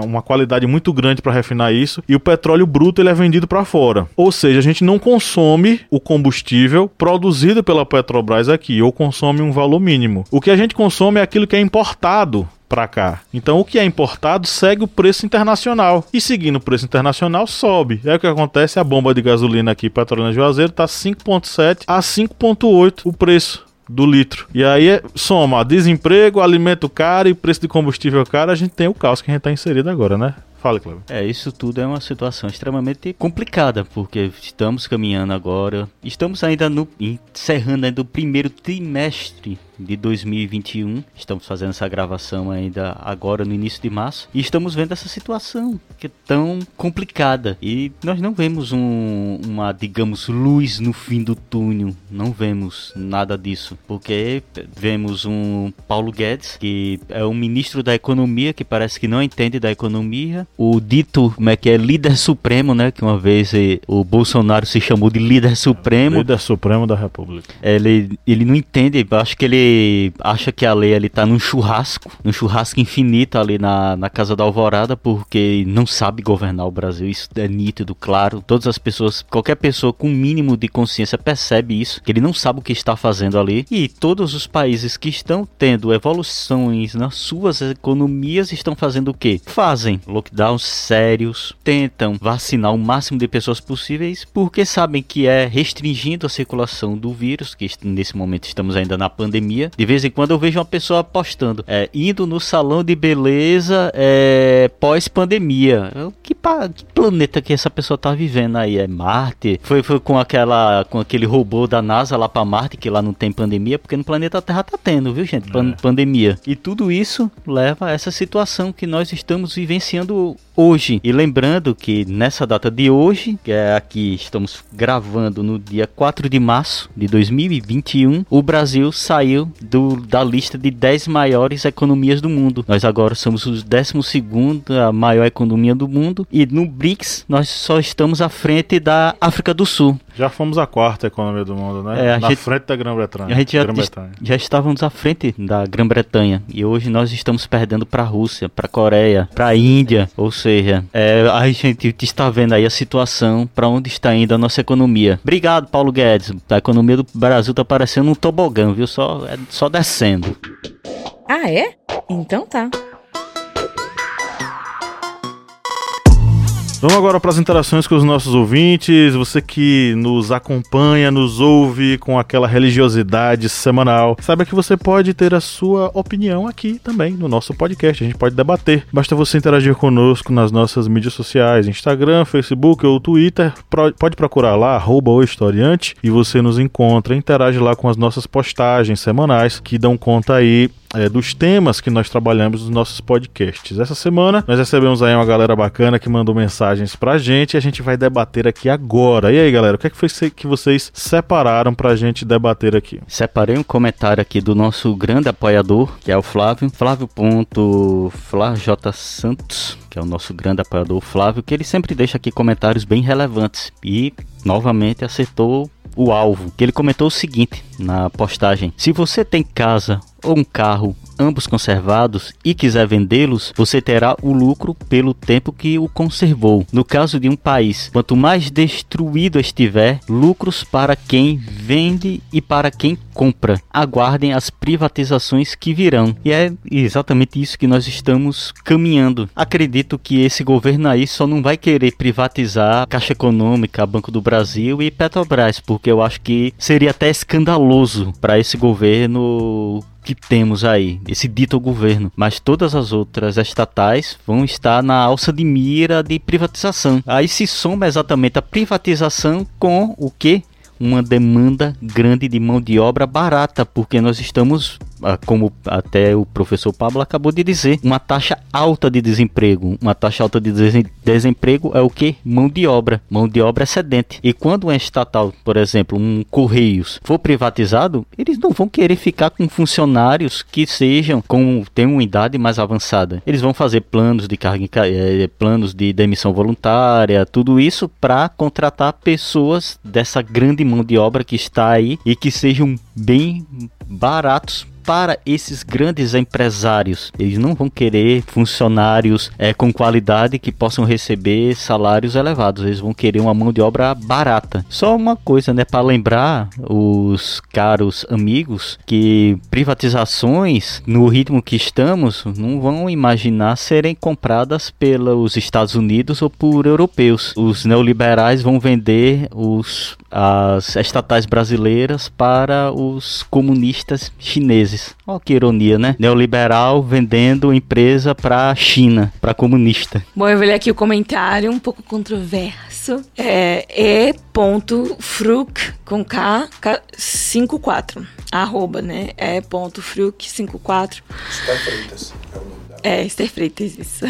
uma qualidade muito grande para refinar isso e o petróleo bruto ele é vendido para fora. Ou seja, a gente não consome o combustível produzido pela Petrobras aqui, ou consome um valor mínimo. O que a gente consome é aquilo que é importado para cá. Então o que é importado segue o preço internacional e seguindo o preço internacional sobe. É o que acontece, a bomba de gasolina aqui, Petrolina Juazeiro, tá 5.7 a 5.8 o preço do litro. E aí é- soma desemprego, alimento caro e preço de combustível caro, a gente tem o caos que a gente tá inserido agora, né? Fala, Cleber. É, isso tudo é uma situação extremamente complicada, porque estamos caminhando agora, estamos ainda no encerrando ainda o primeiro trimestre de 2021. Estamos fazendo essa gravação ainda agora no início de março e estamos vendo essa situação que é tão complicada e nós não vemos um- uma, digamos, luz no fim do túnel. Não vemos nada disso, porque vemos um Paulo Guedes que é um ministro da economia que parece que não entende da economia. O dito, como é que é, líder supremo, né? Que uma vez eh, o Bolsonaro se chamou de líder supremo. Líder Supremo da República. Ele, ele não entende, acho que ele acha que a lei ele tá num churrasco, num churrasco infinito ali na, na Casa da Alvorada, porque não sabe governar o Brasil, isso é nítido, claro. Todas as pessoas, qualquer pessoa com mínimo de consciência percebe isso, que ele não sabe o que está fazendo ali. E todos os países que estão tendo evoluções nas suas economias estão fazendo o quê? Fazem lockdowns sérios, tentam vacinar o máximo de pessoas possíveis, porque sabem que é restringindo a circulação do vírus, que nesse momento estamos ainda na pandemia. De vez em quando eu vejo uma pessoa postando, é, indo no salão de beleza é, pós-pandemia. Que, que planeta que essa pessoa tá vivendo aí? É Marte? Foi, foi com aquela com aquele robô da NASA lá pra Marte, que lá não tem pandemia, porque no planeta Terra tá tendo, viu, gente? Pan- pandemia. E tudo isso leva a essa situação que nós estamos vivenciando hoje. E lembrando que nessa data de hoje, que é aqui estamos gravando no dia 4 de março de 2021, o Brasil saiu do, da lista de 10 maiores economias do mundo. Nós agora somos os 12 a maior economia do mundo e no BRICS nós só estamos à frente da África do Sul. Já fomos a quarta economia do mundo, né? É, a Na gente- frente da Grã-Bretanha. A gente já, já estávamos à frente da Grã-Bretanha e hoje nós estamos perdendo para a Rússia, para a Coreia, para a Índia. Ou seja, é, a gente está vendo aí a situação para onde está indo a nossa economia. Obrigado, Paulo Guedes. A economia do Brasil tá parecendo um tobogã, viu? Só, é, só descendo. Ah, é? Então tá. Vamos agora para as interações com os nossos ouvintes. Você que nos acompanha, nos ouve com aquela religiosidade semanal, saiba que você pode ter a sua opinião aqui também no nosso podcast. A gente pode debater. Basta você interagir conosco nas nossas mídias sociais, Instagram, Facebook ou Twitter. Pode procurar lá, arroba o historiante, e você nos encontra. Interage lá com as nossas postagens semanais que dão conta aí é, dos temas que nós trabalhamos nos nossos podcasts. Essa semana nós recebemos aí uma galera bacana que mandou mensagens pra gente e a gente vai debater aqui agora. E aí, galera, o que é que foi que vocês separaram pra gente debater aqui? Separei um comentário aqui do nosso grande apoiador, que é o Flávio, Flávio.FlaJ Santos, que é o nosso grande apoiador Flávio, que ele sempre deixa aqui comentários bem relevantes e novamente acertou o alvo, que ele comentou o seguinte na postagem: Se você tem casa ou um carro, ambos conservados, e quiser vendê-los, você terá o lucro pelo tempo que o conservou. No caso de um país, quanto mais destruído estiver, lucros para quem vende e para quem compra. Aguardem as privatizações que virão. E é exatamente isso que nós estamos caminhando. Acredito que esse governo aí só não vai querer privatizar Caixa Econômica, Banco do Brasil e Petrobras, porque eu acho que seria até escandaloso para esse governo que temos aí, esse dito governo, mas todas as outras estatais vão estar na alça de mira de privatização. Aí se soma exatamente a privatização com o que? Uma demanda grande de mão de obra barata, porque nós estamos, como até o professor Pablo acabou de dizer, uma taxa alta de desemprego. Uma taxa alta de desen- desemprego é o que? Mão de obra. Mão de obra excedente. E quando uma estatal, por exemplo, um Correios, for privatizado, eles não vão querer ficar com funcionários que sejam, com tenham uma idade mais avançada. Eles vão fazer planos de carga, eh, planos de demissão voluntária, tudo isso para contratar pessoas dessa grande mão de obra que está aí e que sejam bem baratos para esses grandes empresários. Eles não vão querer funcionários eh, com qualidade que possam receber salários elevados. Eles vão querer uma mão de obra barata. Só uma coisa, né, para lembrar os caros amigos que privatizações no ritmo que estamos não vão imaginar serem compradas pelos Estados Unidos ou por europeus. Os neoliberais vão vender os as estatais brasileiras para os comunistas chineses. Olha que ironia, né? Neoliberal vendendo empresa para China, para comunista. Bom, eu vou ler aqui o comentário, um pouco controverso. É e.fruk com K, K 54. Arroba, né? E.fruk54. É, Esther Freitas, isso.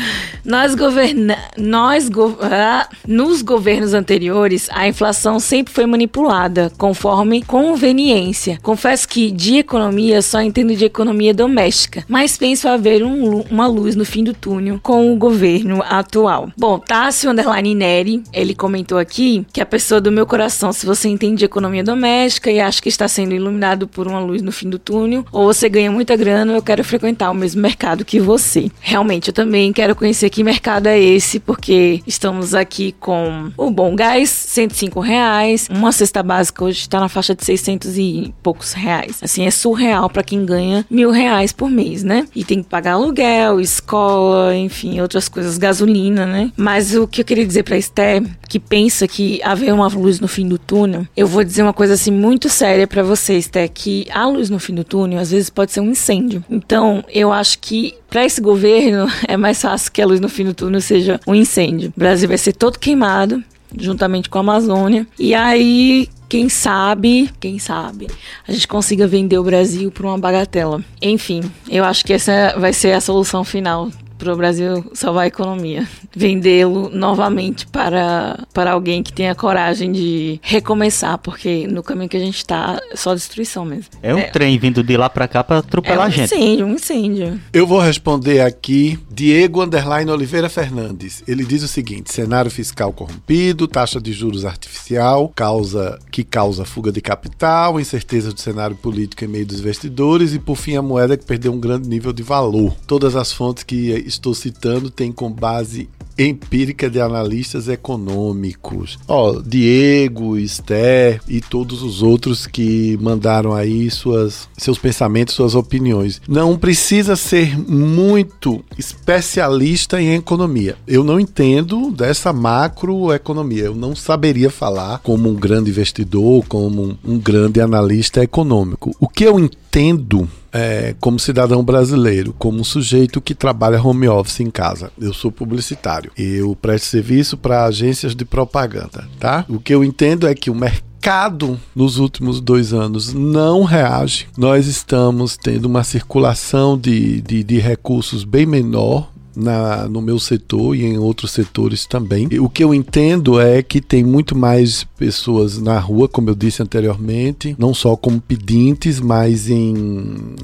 Nós governa... Nós go... ah, nos governos anteriores, a inflação sempre foi manipulada, conforme conveniência. Confesso que de economia só entendo de economia doméstica, mas penso haver um uma luz no fim do túnel com o governo atual. Bom, Tássio Underline Neri, ele comentou aqui que a pessoa do meu coração, se você entende de economia doméstica e acha que está sendo iluminado por uma luz no fim do túnel, ou você ganha muita grana, eu quero frequentar o mesmo mercado que você. Realmente, eu também quero conhecer que mercado é esse, porque estamos aqui com o Bom Gás, 105 reais, uma cesta básica hoje está na faixa de 600 e poucos reais. Assim, é surreal para quem ganha mil reais por mês, né? E tem que pagar aluguel, escola, enfim, outras coisas, gasolina, né? Mas o que eu queria dizer pra Esther, que pensa que haver uma luz no fim do túnel, eu vou dizer uma coisa assim muito séria pra você, Esther, que a luz no fim do túnel às vezes pode ser um incêndio. Então, eu acho que Pra esse governo, é mais fácil que a luz no fim do túnel seja um incêndio. O Brasil vai ser todo queimado, juntamente com a Amazônia. E aí, quem sabe, quem sabe, a gente consiga vender o Brasil por uma bagatela. Enfim, eu acho que essa vai ser a solução final para o Brasil salvar a economia. Vendê-lo novamente para, para alguém que tenha coragem de recomeçar, porque no caminho que a gente está é só destruição mesmo. É um trem vindo de lá para cá para É atropelar um a gente. incêndio, um incêndio. Eu vou responder aqui Diego Underline Oliveira Fernandes. Ele diz o seguinte: cenário fiscal corrompido, taxa de juros artificial, causa que causa fuga de capital, incerteza do cenário político em meio dos investidores e por fim a moeda que perdeu um grande nível de valor. Todas as fontes que estou citando têm com base empírica de analistas econômicos. Ó, Diego, Esther e todos os outros que mandaram aí suas, seus pensamentos, suas opiniões. Não precisa ser muito especialista em economia. Eu não entendo dessa macroeconomia. Eu não saberia falar como um grande investidor, como um, um grande analista econômico. O que eu entendo é, como cidadão brasileiro, como sujeito que trabalha home office em casa. Eu sou publicitário. Eu presto serviço para agências de propaganda, tá? O que eu entendo é que o mercado nos últimos dois anos não reage. Nós estamos tendo uma circulação de, de, de recursos bem menor na, no meu setor e em outros setores também. O que eu entendo é que tem muito mais pessoas na rua, como eu disse anteriormente, não só como pedintes, mas em,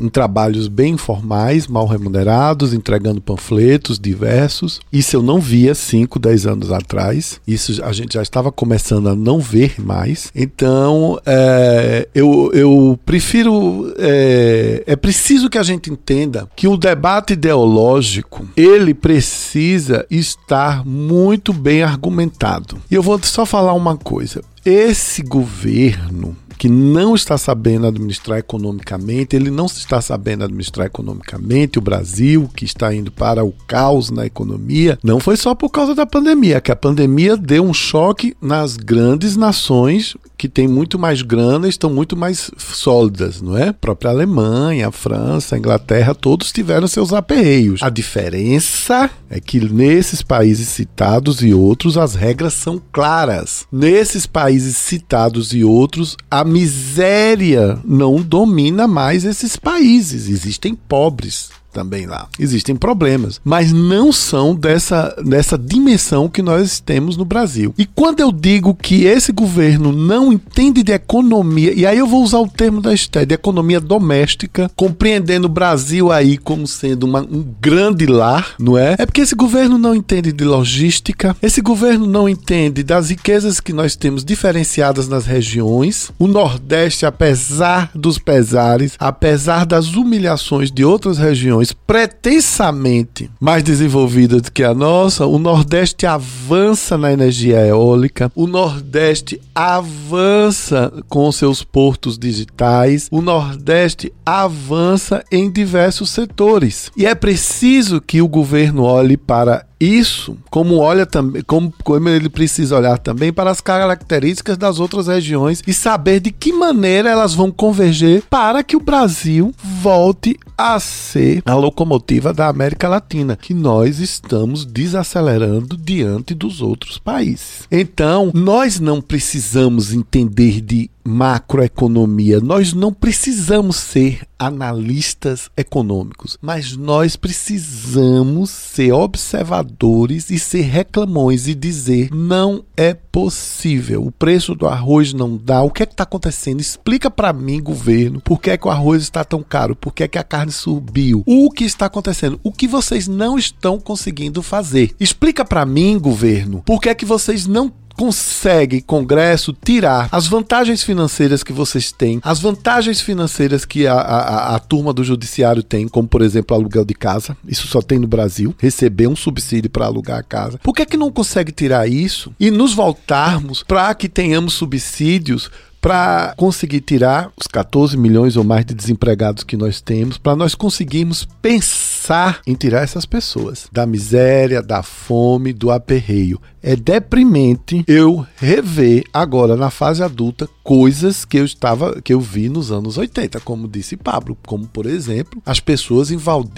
em trabalhos bem informais, mal remunerados, entregando panfletos diversos. Isso eu não via 5, 10 anos atrás. Isso a gente já estava começando a não ver mais. Então, é, eu, eu prefiro. É, é preciso que a gente entenda que o debate ideológico ele precisa estar muito bem argumentado. E eu vou só falar uma coisa. Esse governo que não está sabendo administrar economicamente, ele não está sabendo administrar economicamente o Brasil, que está indo para o caos na economia, não foi só por causa da pandemia, que a pandemia deu um choque nas grandes nações que têm muito mais grana, estão muito mais sólidas, não é? A própria Alemanha, a França, a Inglaterra, todos tiveram seus aperreios. A diferença é que nesses países citados e outros as regras são claras. Nesses países citados e outros, a miséria não domina mais esses países. Existem pobres também lá. Existem problemas, mas não são dessa, dessa dimensão que nós temos no Brasil. E quando eu digo que esse governo não entende de economia, e aí eu vou usar o termo da Esté, de economia doméstica, compreendendo o Brasil aí como sendo uma, um grande lar, não é? É porque esse governo não entende de logística, esse governo não entende das riquezas que nós temos diferenciadas nas regiões. O Nordeste, apesar dos pesares, apesar das humilhações de outras regiões, pretensamente mais desenvolvidas do que a nossa, o Nordeste avança na energia eólica, o Nordeste avança com seus portos digitais, o Nordeste avança em diversos setores. E é preciso que o governo olhe para isso, como olha também, como, como ele precisa olhar também para as características das outras regiões e saber de que maneira elas vão converger para que o Brasil volte a ser a locomotiva da América Latina, que nós estamos desacelerando diante dos outros países. Então, nós não precisamos entender de macroeconomia. Nós não precisamos ser analistas econômicos, mas nós precisamos ser observadores e ser reclamões e dizer não é possível. O preço do arroz não dá. O que é que está acontecendo? Explica para mim, governo, por que é que o arroz está tão caro? Por que é que a carne subiu? O que está acontecendo? O que vocês não estão conseguindo fazer? Explica para mim, governo, por que é que vocês não consegue, Congresso, tirar as vantagens financeiras que vocês têm, as vantagens financeiras que a, a, a, turma do judiciário tem, como por exemplo aluguel de casa, isso só tem no Brasil, receber um subsídio para alugar a casa. Por que, é que não consegue tirar isso e nos voltarmos para que tenhamos subsídios para conseguir tirar os 14 milhões ou mais de desempregados que nós temos, para nós conseguirmos pensar em tirar essas pessoas da miséria, da fome, do aperreio. É deprimente eu rever agora na fase adulta coisas que eu estava que eu vi nos anos 80, como disse Pablo, como por exemplo, as pessoas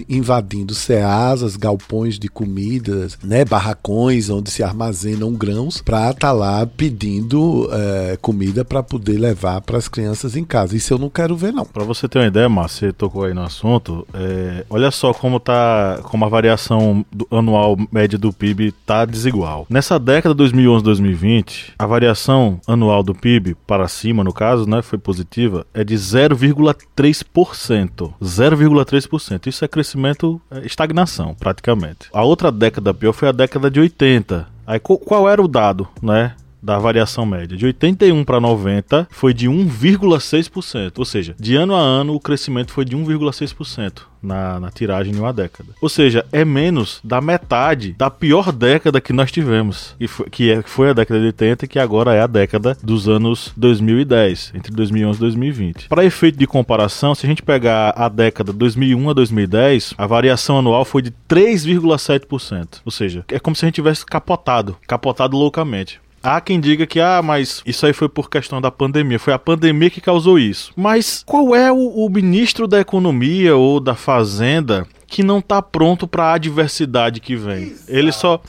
invadindo ceasas, galpões de comidas, né, barracões onde se armazenam grãos para estar tá lá pedindo é, comida para poder poder levar para as crianças em casa. Isso eu não quero ver, não. Para você ter uma ideia, Márcio, você tocou aí no assunto, é, olha só como tá, como a variação anual média do PIB tá desigual. Nessa década 2011-2020, a variação anual do PIB para cima, no caso, né, foi positiva, é de 0,3%. 0,3%. Isso é crescimento, é estagnação, praticamente. A outra década pior foi a década de 80. Aí qual era o dado, né? Da variação média. De 81 para 90 foi de 1,6%. Ou seja, de ano a ano o crescimento foi de 1,6% na, na tiragem de uma década. Ou seja, é menos da metade da pior década que nós tivemos, que foi, que é, foi a década de 80 e que agora é a década dos anos 2010, entre 2011 e 2020. Para efeito de comparação, se a gente pegar a década 2001 a 2010, a variação anual foi de 3,7%. Ou seja, é como se a gente tivesse capotado, capotado loucamente. Há quem diga que, ah, mas isso aí foi por questão da pandemia, foi a pandemia que causou isso. Mas qual é o, o ministro da Economia ou da Fazenda que não está pronto para a adversidade que vem? Exatamente. Ele só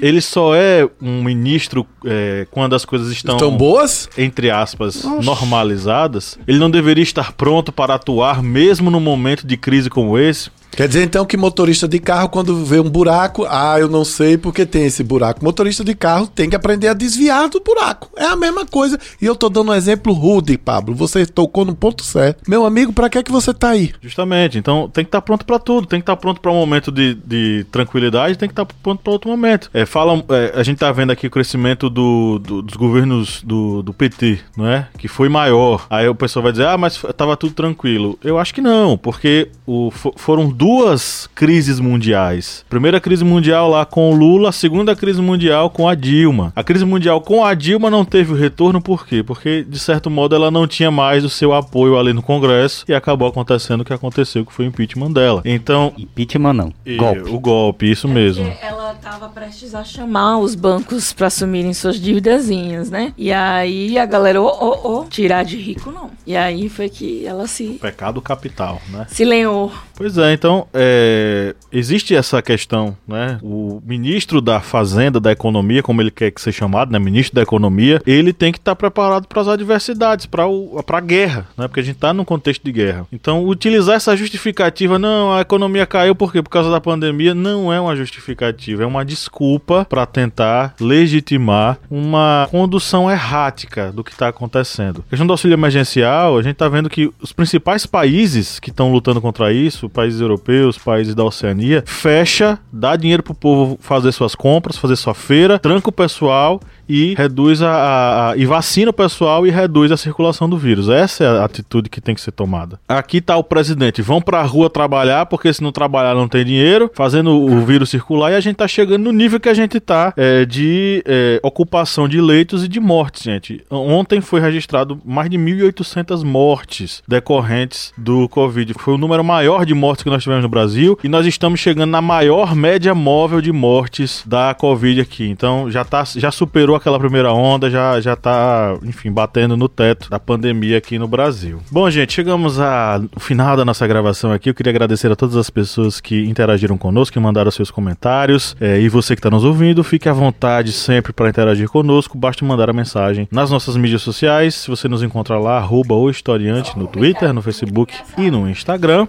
ele só é um ministro é, quando as coisas estão, estão boas, entre aspas, Oxi. normalizadas. Ele não deveria estar pronto para atuar mesmo no momento de crise como esse. Quer dizer então que motorista de carro, quando vê um buraco, ah, eu não sei porque tem esse buraco. Motorista de carro tem que aprender a desviar do buraco. É a mesma coisa. E eu tô dando um exemplo rude, Pablo. Você tocou no ponto certo. Meu amigo, para que é que você tá aí? Justamente. Então tem que estar tá pronto para tudo. Tem que estar tá pronto para um momento de, de tranquilidade, tem que estar tá pronto para outro momento. É, fala, é, a gente tá vendo aqui o crescimento do, do, dos governos do, do PT, não é? Que foi maior. Aí o pessoal vai dizer, ah, mas tava tudo tranquilo. Eu acho que não, porque o, foram duas crises mundiais. Primeira crise mundial lá com o Lula, a segunda crise mundial com a Dilma. A crise mundial com a Dilma não teve o retorno, por quê? Porque, de certo modo, ela não tinha mais o seu apoio ali no Congresso e acabou acontecendo o que aconteceu, que foi o impeachment dela. Então. Impeachment não. Golpe. O golpe, isso é mesmo. Ela estava prestes a chamar os bancos para assumirem suas dívidazinhas, né? E aí a galera, ô, ô, ô, tirar de rico não. E aí foi que ela se. Pecado capital, né? Se lenhou. Pois é, então é, existe essa questão, né? O ministro da Fazenda, da Economia, como ele quer que seja chamado, né? Ministro da Economia, ele tem que estar tá preparado para as adversidades, para a guerra, né? Porque a gente está num contexto de guerra. Então, utilizar essa justificativa, não, a economia caiu por quê? Por causa da pandemia, não é uma justificativa, é uma desculpa para tentar legitimar uma condução errática do que está acontecendo. A questão do auxílio emergencial, a gente está vendo que os principais países que estão lutando contra isso, países europeus, países da Oceania, fecha, dá dinheiro pro povo fazer suas compras, fazer sua feira, tranca o pessoal e reduz a, a, a, e vacina o pessoal e reduz a circulação do vírus. Essa é a atitude que tem que ser tomada. Aqui tá o presidente, vão pra rua trabalhar, porque se não trabalhar não tem dinheiro, fazendo o vírus circular e a gente tá chegando no nível que a gente tá é, de é, ocupação de leitos e de mortes, gente. Ontem foi registrado mais de 1.800 mortes decorrentes do Covid. Foi o número maior de mortes que nós tivemos no Brasil e nós estamos chegando na maior média móvel de mortes da Covid aqui. Então já tá, já superou superou aquela primeira onda, já, já tá, enfim, batendo no teto da pandemia aqui no Brasil. Bom, gente, chegamos ao final da nossa gravação aqui. Eu queria agradecer a todas as pessoas que interagiram conosco, que mandaram seus comentários. É, e você que está nos ouvindo, fique à vontade sempre para interagir conosco. Basta mandar a mensagem nas nossas mídias sociais. Se você nos encontra lá, arroba o historiante no Twitter, no Facebook e no Instagram.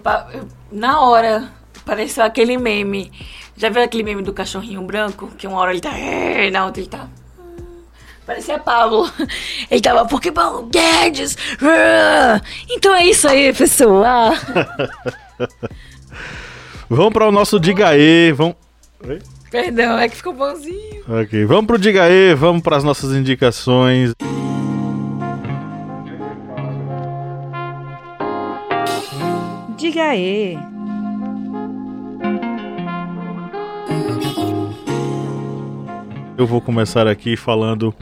Na hora, pareceu aquele meme. Já viu aquele meme do cachorrinho branco? Que uma hora ele tá. Na outra ele tá. Parecia Pablo. Ele tava, porque Paulo Guedes. Então é isso aí, pessoal. vamos para o nosso Diga aí. Vamos... Oi? Perdão, é que ficou bonzinho. Ok, vamos pro Diga aí, vamos para as nossas indicações. Diga aí. Eu vou começar aqui falando.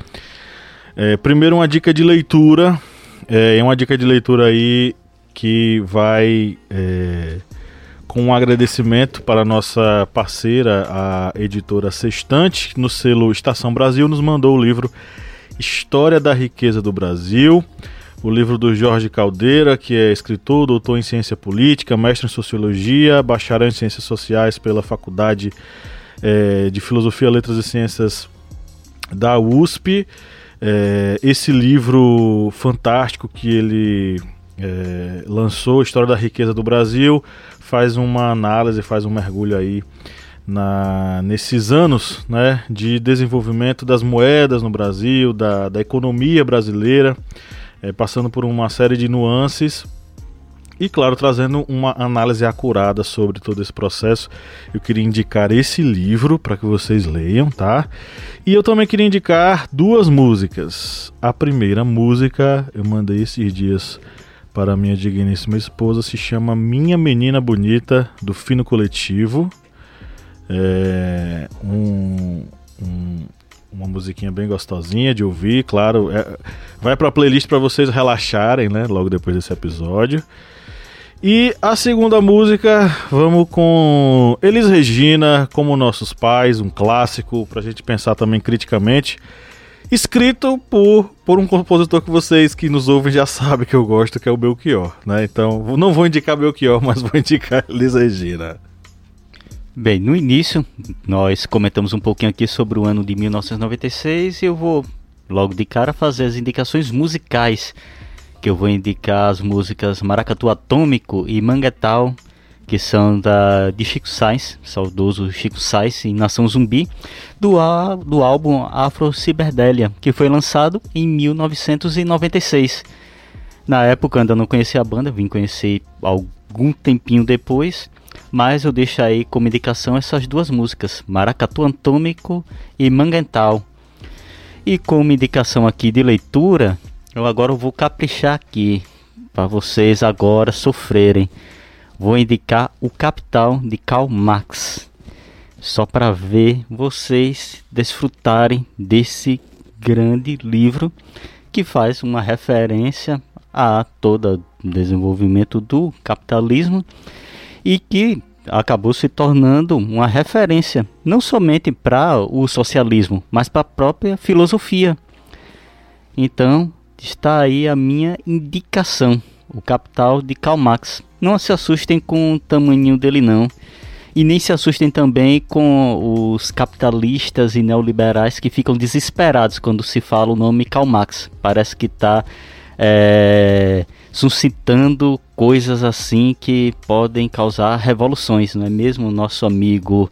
É, primeiro, uma dica de leitura. É uma dica de leitura aí que vai é, com um agradecimento para a nossa parceira, a editora Sextante, no selo Estação Brasil, nos mandou o livro História da Riqueza do Brasil. O livro do Jorge Caldeira, que é escritor, doutor em ciência política, mestre em sociologia, bacharel em ciências sociais pela Faculdade é, de Filosofia, Letras e Ciências da USP. é, esse livro fantástico que ele é, lançou, História da Riqueza do Brasil, faz uma análise, faz um mergulho aí na, nesses anos né, de desenvolvimento das moedas no Brasil, da, da economia brasileira, é, passando por uma série de nuances e, claro, trazendo uma análise acurada sobre todo esse processo. Eu queria indicar esse livro para que vocês leiam, tá? E eu também queria indicar duas músicas. A primeira música eu mandei esses dias para minha digníssima esposa, se chama Minha Menina Bonita, do Fino Coletivo. É um, um, uma musiquinha bem gostosinha de ouvir, claro. É, vai para a playlist para vocês relaxarem, né? Logo depois desse episódio. E a segunda música, vamos com Elis Regina, Como Nossos Pais, um clássico, pra gente pensar também criticamente. Escrito por, por um compositor que vocês que nos ouvem já sabem que eu gosto, que é o Belchior, né? Então, não vou indicar Belchior, mas vou indicar Elis Regina. Bem, no início, nós comentamos um pouquinho aqui sobre o ano de 1996 e eu vou logo de cara fazer as indicações musicais que eu vou indicar as músicas Maracatu Atômico e Manguetal, que são da, de Chico Sainz, saudoso Chico Sainz, em Nação Zumbi, do, do álbum Afro Ciberdélia, que foi lançado em 1996. Na época ainda não conhecia a banda, vim conhecer algum tempinho depois, mas eu deixo aí como indicação essas duas músicas, Maracatu Atômico e Manguental. E como indicação aqui de leitura, eu agora vou caprichar aqui para vocês agora sofrerem. Vou indicar o Capital de Karl Marx, só para ver vocês desfrutarem desse grande livro que faz uma referência a todo o desenvolvimento do capitalismo e que acabou se tornando uma referência não somente para o socialismo, mas para a própria filosofia. Então, está aí a minha indicação, o Capital de Karl Marx. Não se assustem com o tamanho dele não. E nem se assustem também com os capitalistas e neoliberais que ficam desesperados quando se fala o nome Karl Marx. Parece que está é, suscitando coisas assim que podem causar revoluções, não é mesmo, nosso amigo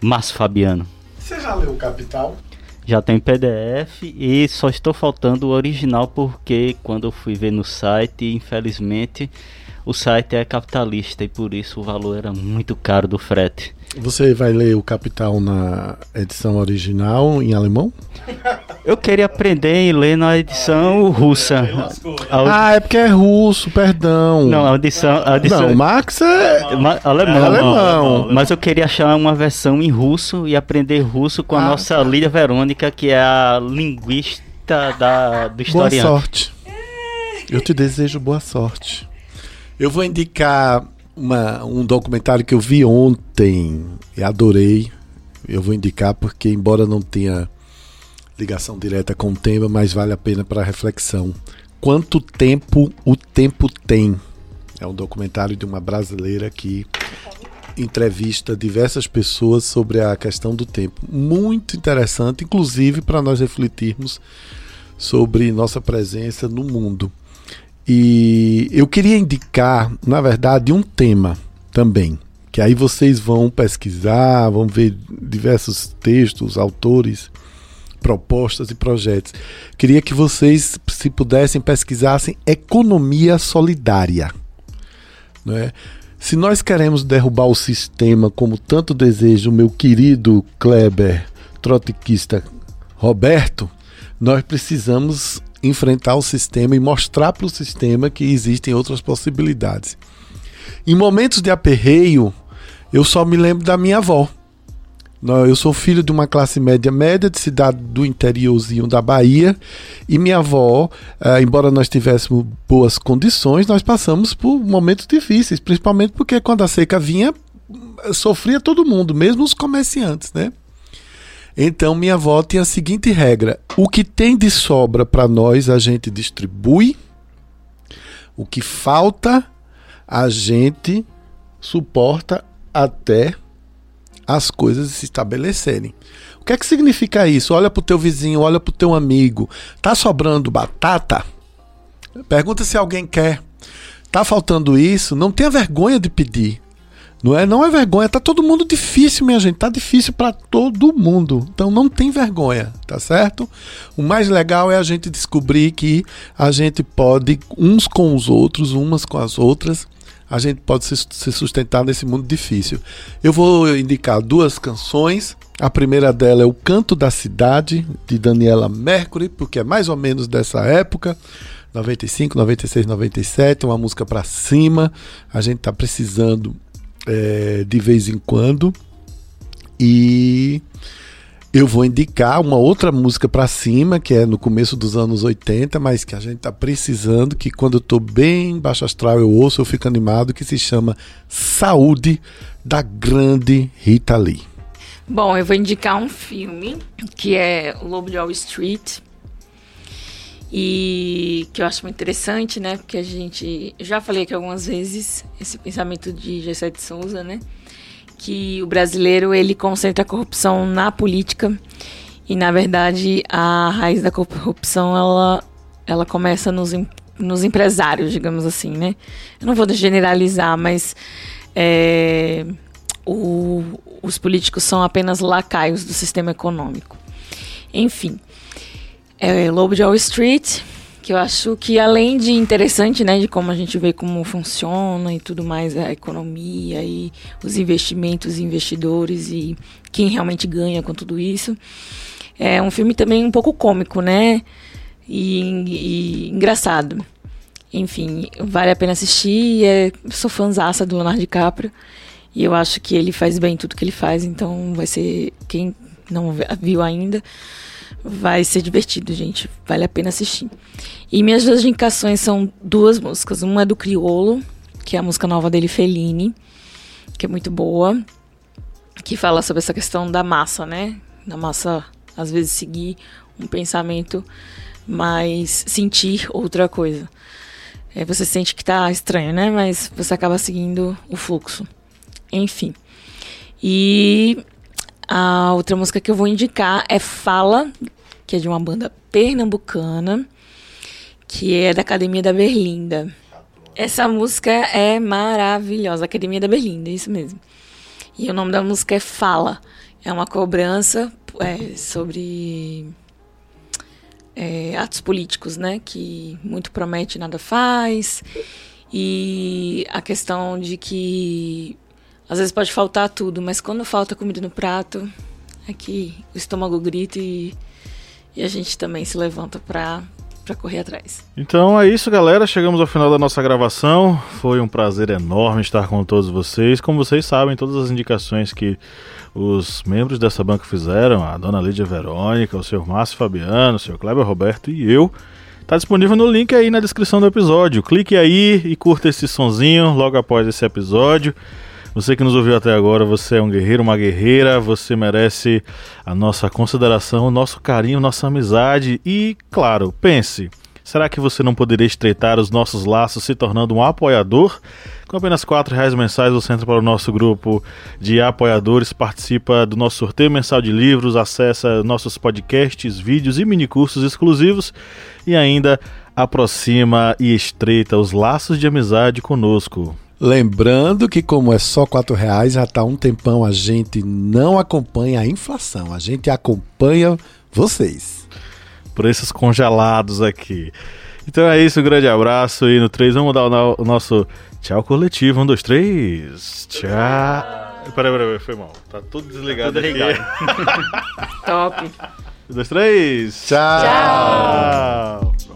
Márcio Fabiano? Você já leu Capital? Já tem PDF e só estou faltando o original porque quando eu fui ver no site, infelizmente, o site é capitalista e por isso o valor era muito caro do frete. Você vai ler o Capital na edição original em alemão? Eu queria aprender e ler na edição ah, russa. Ah, é porque é russo, perdão. Não, a edição. A edição... Não, Max é. alemão. É alemão. Mas eu queria achar uma versão em russo e aprender russo com a ah, nossa tá. Lídia Verônica, que é a linguista da, do historiante. Boa sorte. Eu te desejo boa sorte. Eu vou indicar uma, um documentário que eu vi ontem e adorei. Eu vou indicar porque, embora não tenha ligação direta com o tema, mas vale a pena para reflexão. Quanto tempo o tempo tem? É um documentário de uma brasileira que entrevista diversas pessoas sobre a questão do tempo. Muito interessante, inclusive para nós refletirmos sobre nossa presença no mundo. E eu queria indicar, na verdade, um tema também, que aí vocês vão pesquisar, vão ver diversos textos, autores, propostas e projetos. Queria que vocês, se pudessem, pesquisassem economia solidária. Não é? Se nós queremos derrubar o sistema, como tanto deseja o meu querido Kleber, trotskista Roberto, nós precisamos enfrentar o sistema e mostrar para o sistema que existem outras possibilidades. Em momentos de aperreio, eu só me lembro da minha avó. Eu sou filho de uma classe média média de cidade do interiorzinho da Bahia e minha avó, eh, embora nós tivéssemos boas condições, nós passamos por momentos difíceis, principalmente porque quando a seca vinha, sofria todo mundo, mesmo os comerciantes, né? Então, minha avó tinha a seguinte regra: o que tem de sobra para nós, a gente distribui, o que falta, a gente suporta até as coisas se estabelecerem. O que é que significa isso? Olha para o teu vizinho, olha para o teu amigo. Tá sobrando batata? Pergunta se alguém quer. Tá faltando isso? Não tenha vergonha de pedir. Não é, não é vergonha, tá todo mundo difícil, minha gente, tá difícil para todo mundo. Então não tem vergonha, tá certo? O mais legal é a gente descobrir que a gente pode uns com os outros, umas com as outras, a gente pode se sustentar nesse mundo difícil. Eu vou indicar duas canções. A primeira dela é O Canto da Cidade, de Daniela Mercury, porque é mais ou menos dessa época. 95, 96, 97, uma música para cima. A gente tá precisando é, de vez em quando. E eu vou indicar uma outra música para cima, que é no começo dos anos 80, mas que a gente tá precisando, que quando eu tô bem baixo astral eu ouço, eu fico animado, que se chama Saúde, da grande Rita Lee. Bom, eu vou indicar um filme, que é Lobo de Wall Street, e que eu acho muito interessante, né? Porque a gente já falei aqui algumas vezes esse pensamento de Gessé de Souza, né? Que o brasileiro ele concentra a corrupção na política e na verdade a raiz da corrupção ela ela começa nos, nos empresários, digamos assim, né? Eu não vou generalizar, mas é, o, os políticos são apenas lacaios do sistema econômico. Enfim, é Lobo de Wall Street, que eu acho que além de interessante, né, de como a gente vê como funciona e tudo mais, a economia e os investimentos investidores e quem realmente ganha com tudo isso, é um filme também um pouco cômico, né, e, e engraçado. Enfim, vale a pena assistir. É, sou fãzaça do Leonardo DiCaprio e eu acho que ele faz bem tudo que ele faz, então vai ser quem não viu ainda Vai ser divertido, gente. Vale a pena assistir. E minhas duas indicações são duas músicas. Uma é do Criolo, que é a música nova dele, Fellini, que é muito boa, que fala sobre essa questão da massa, né? Da massa, às vezes, seguir um pensamento, mas sentir outra coisa. É, você sente que tá estranho, né? Mas você acaba seguindo o fluxo. Enfim. E a outra música que eu vou indicar é Fala, que é de uma banda pernambucana, que é da Academia da Berlinda. Essa música é maravilhosa, Academia da Berlinda, é isso mesmo. E o nome da música é Fala. É uma cobrança é, sobre é, atos políticos, né? Que muito promete nada faz. E a questão de que às vezes pode faltar tudo, mas quando falta comida no prato, é que o estômago grita e, e a gente também se levanta para para correr atrás. Então é isso, galera. Chegamos ao final da nossa gravação. Foi um prazer enorme estar com todos vocês. Como vocês sabem, todas as indicações que os membros dessa banca fizeram, a dona Lídia Verônica, o senhor Márcio Fabiano, o senhor Kleber Roberto e eu, tá disponível no link aí na descrição do episódio. Clique aí e curta esse sonzinho logo após esse episódio. Você que nos ouviu até agora, você é um guerreiro, uma guerreira, você merece a nossa consideração, o nosso carinho, nossa amizade e, claro, pense. Será que você não poderia estreitar os nossos laços se tornando um apoiador? Com apenas R$ reais mensais você entra para o nosso grupo de apoiadores, participa do nosso sorteio mensal de livros, acessa nossos podcasts, vídeos e minicursos exclusivos e ainda aproxima e estreita os laços de amizade conosco. Lembrando que como é só quatro reais, já está um tempão a gente não acompanha a inflação, a gente acompanha vocês. Preços congelados aqui. Então é isso, um grande abraço e no 3 vamos dar o, nosso tchau coletivo. Um, dois, três. Tchau. Peraí, peraí, foi mal. Tá tudo desligado tá tudo aqui. Top. Um, dois, três. Tchau. tchau.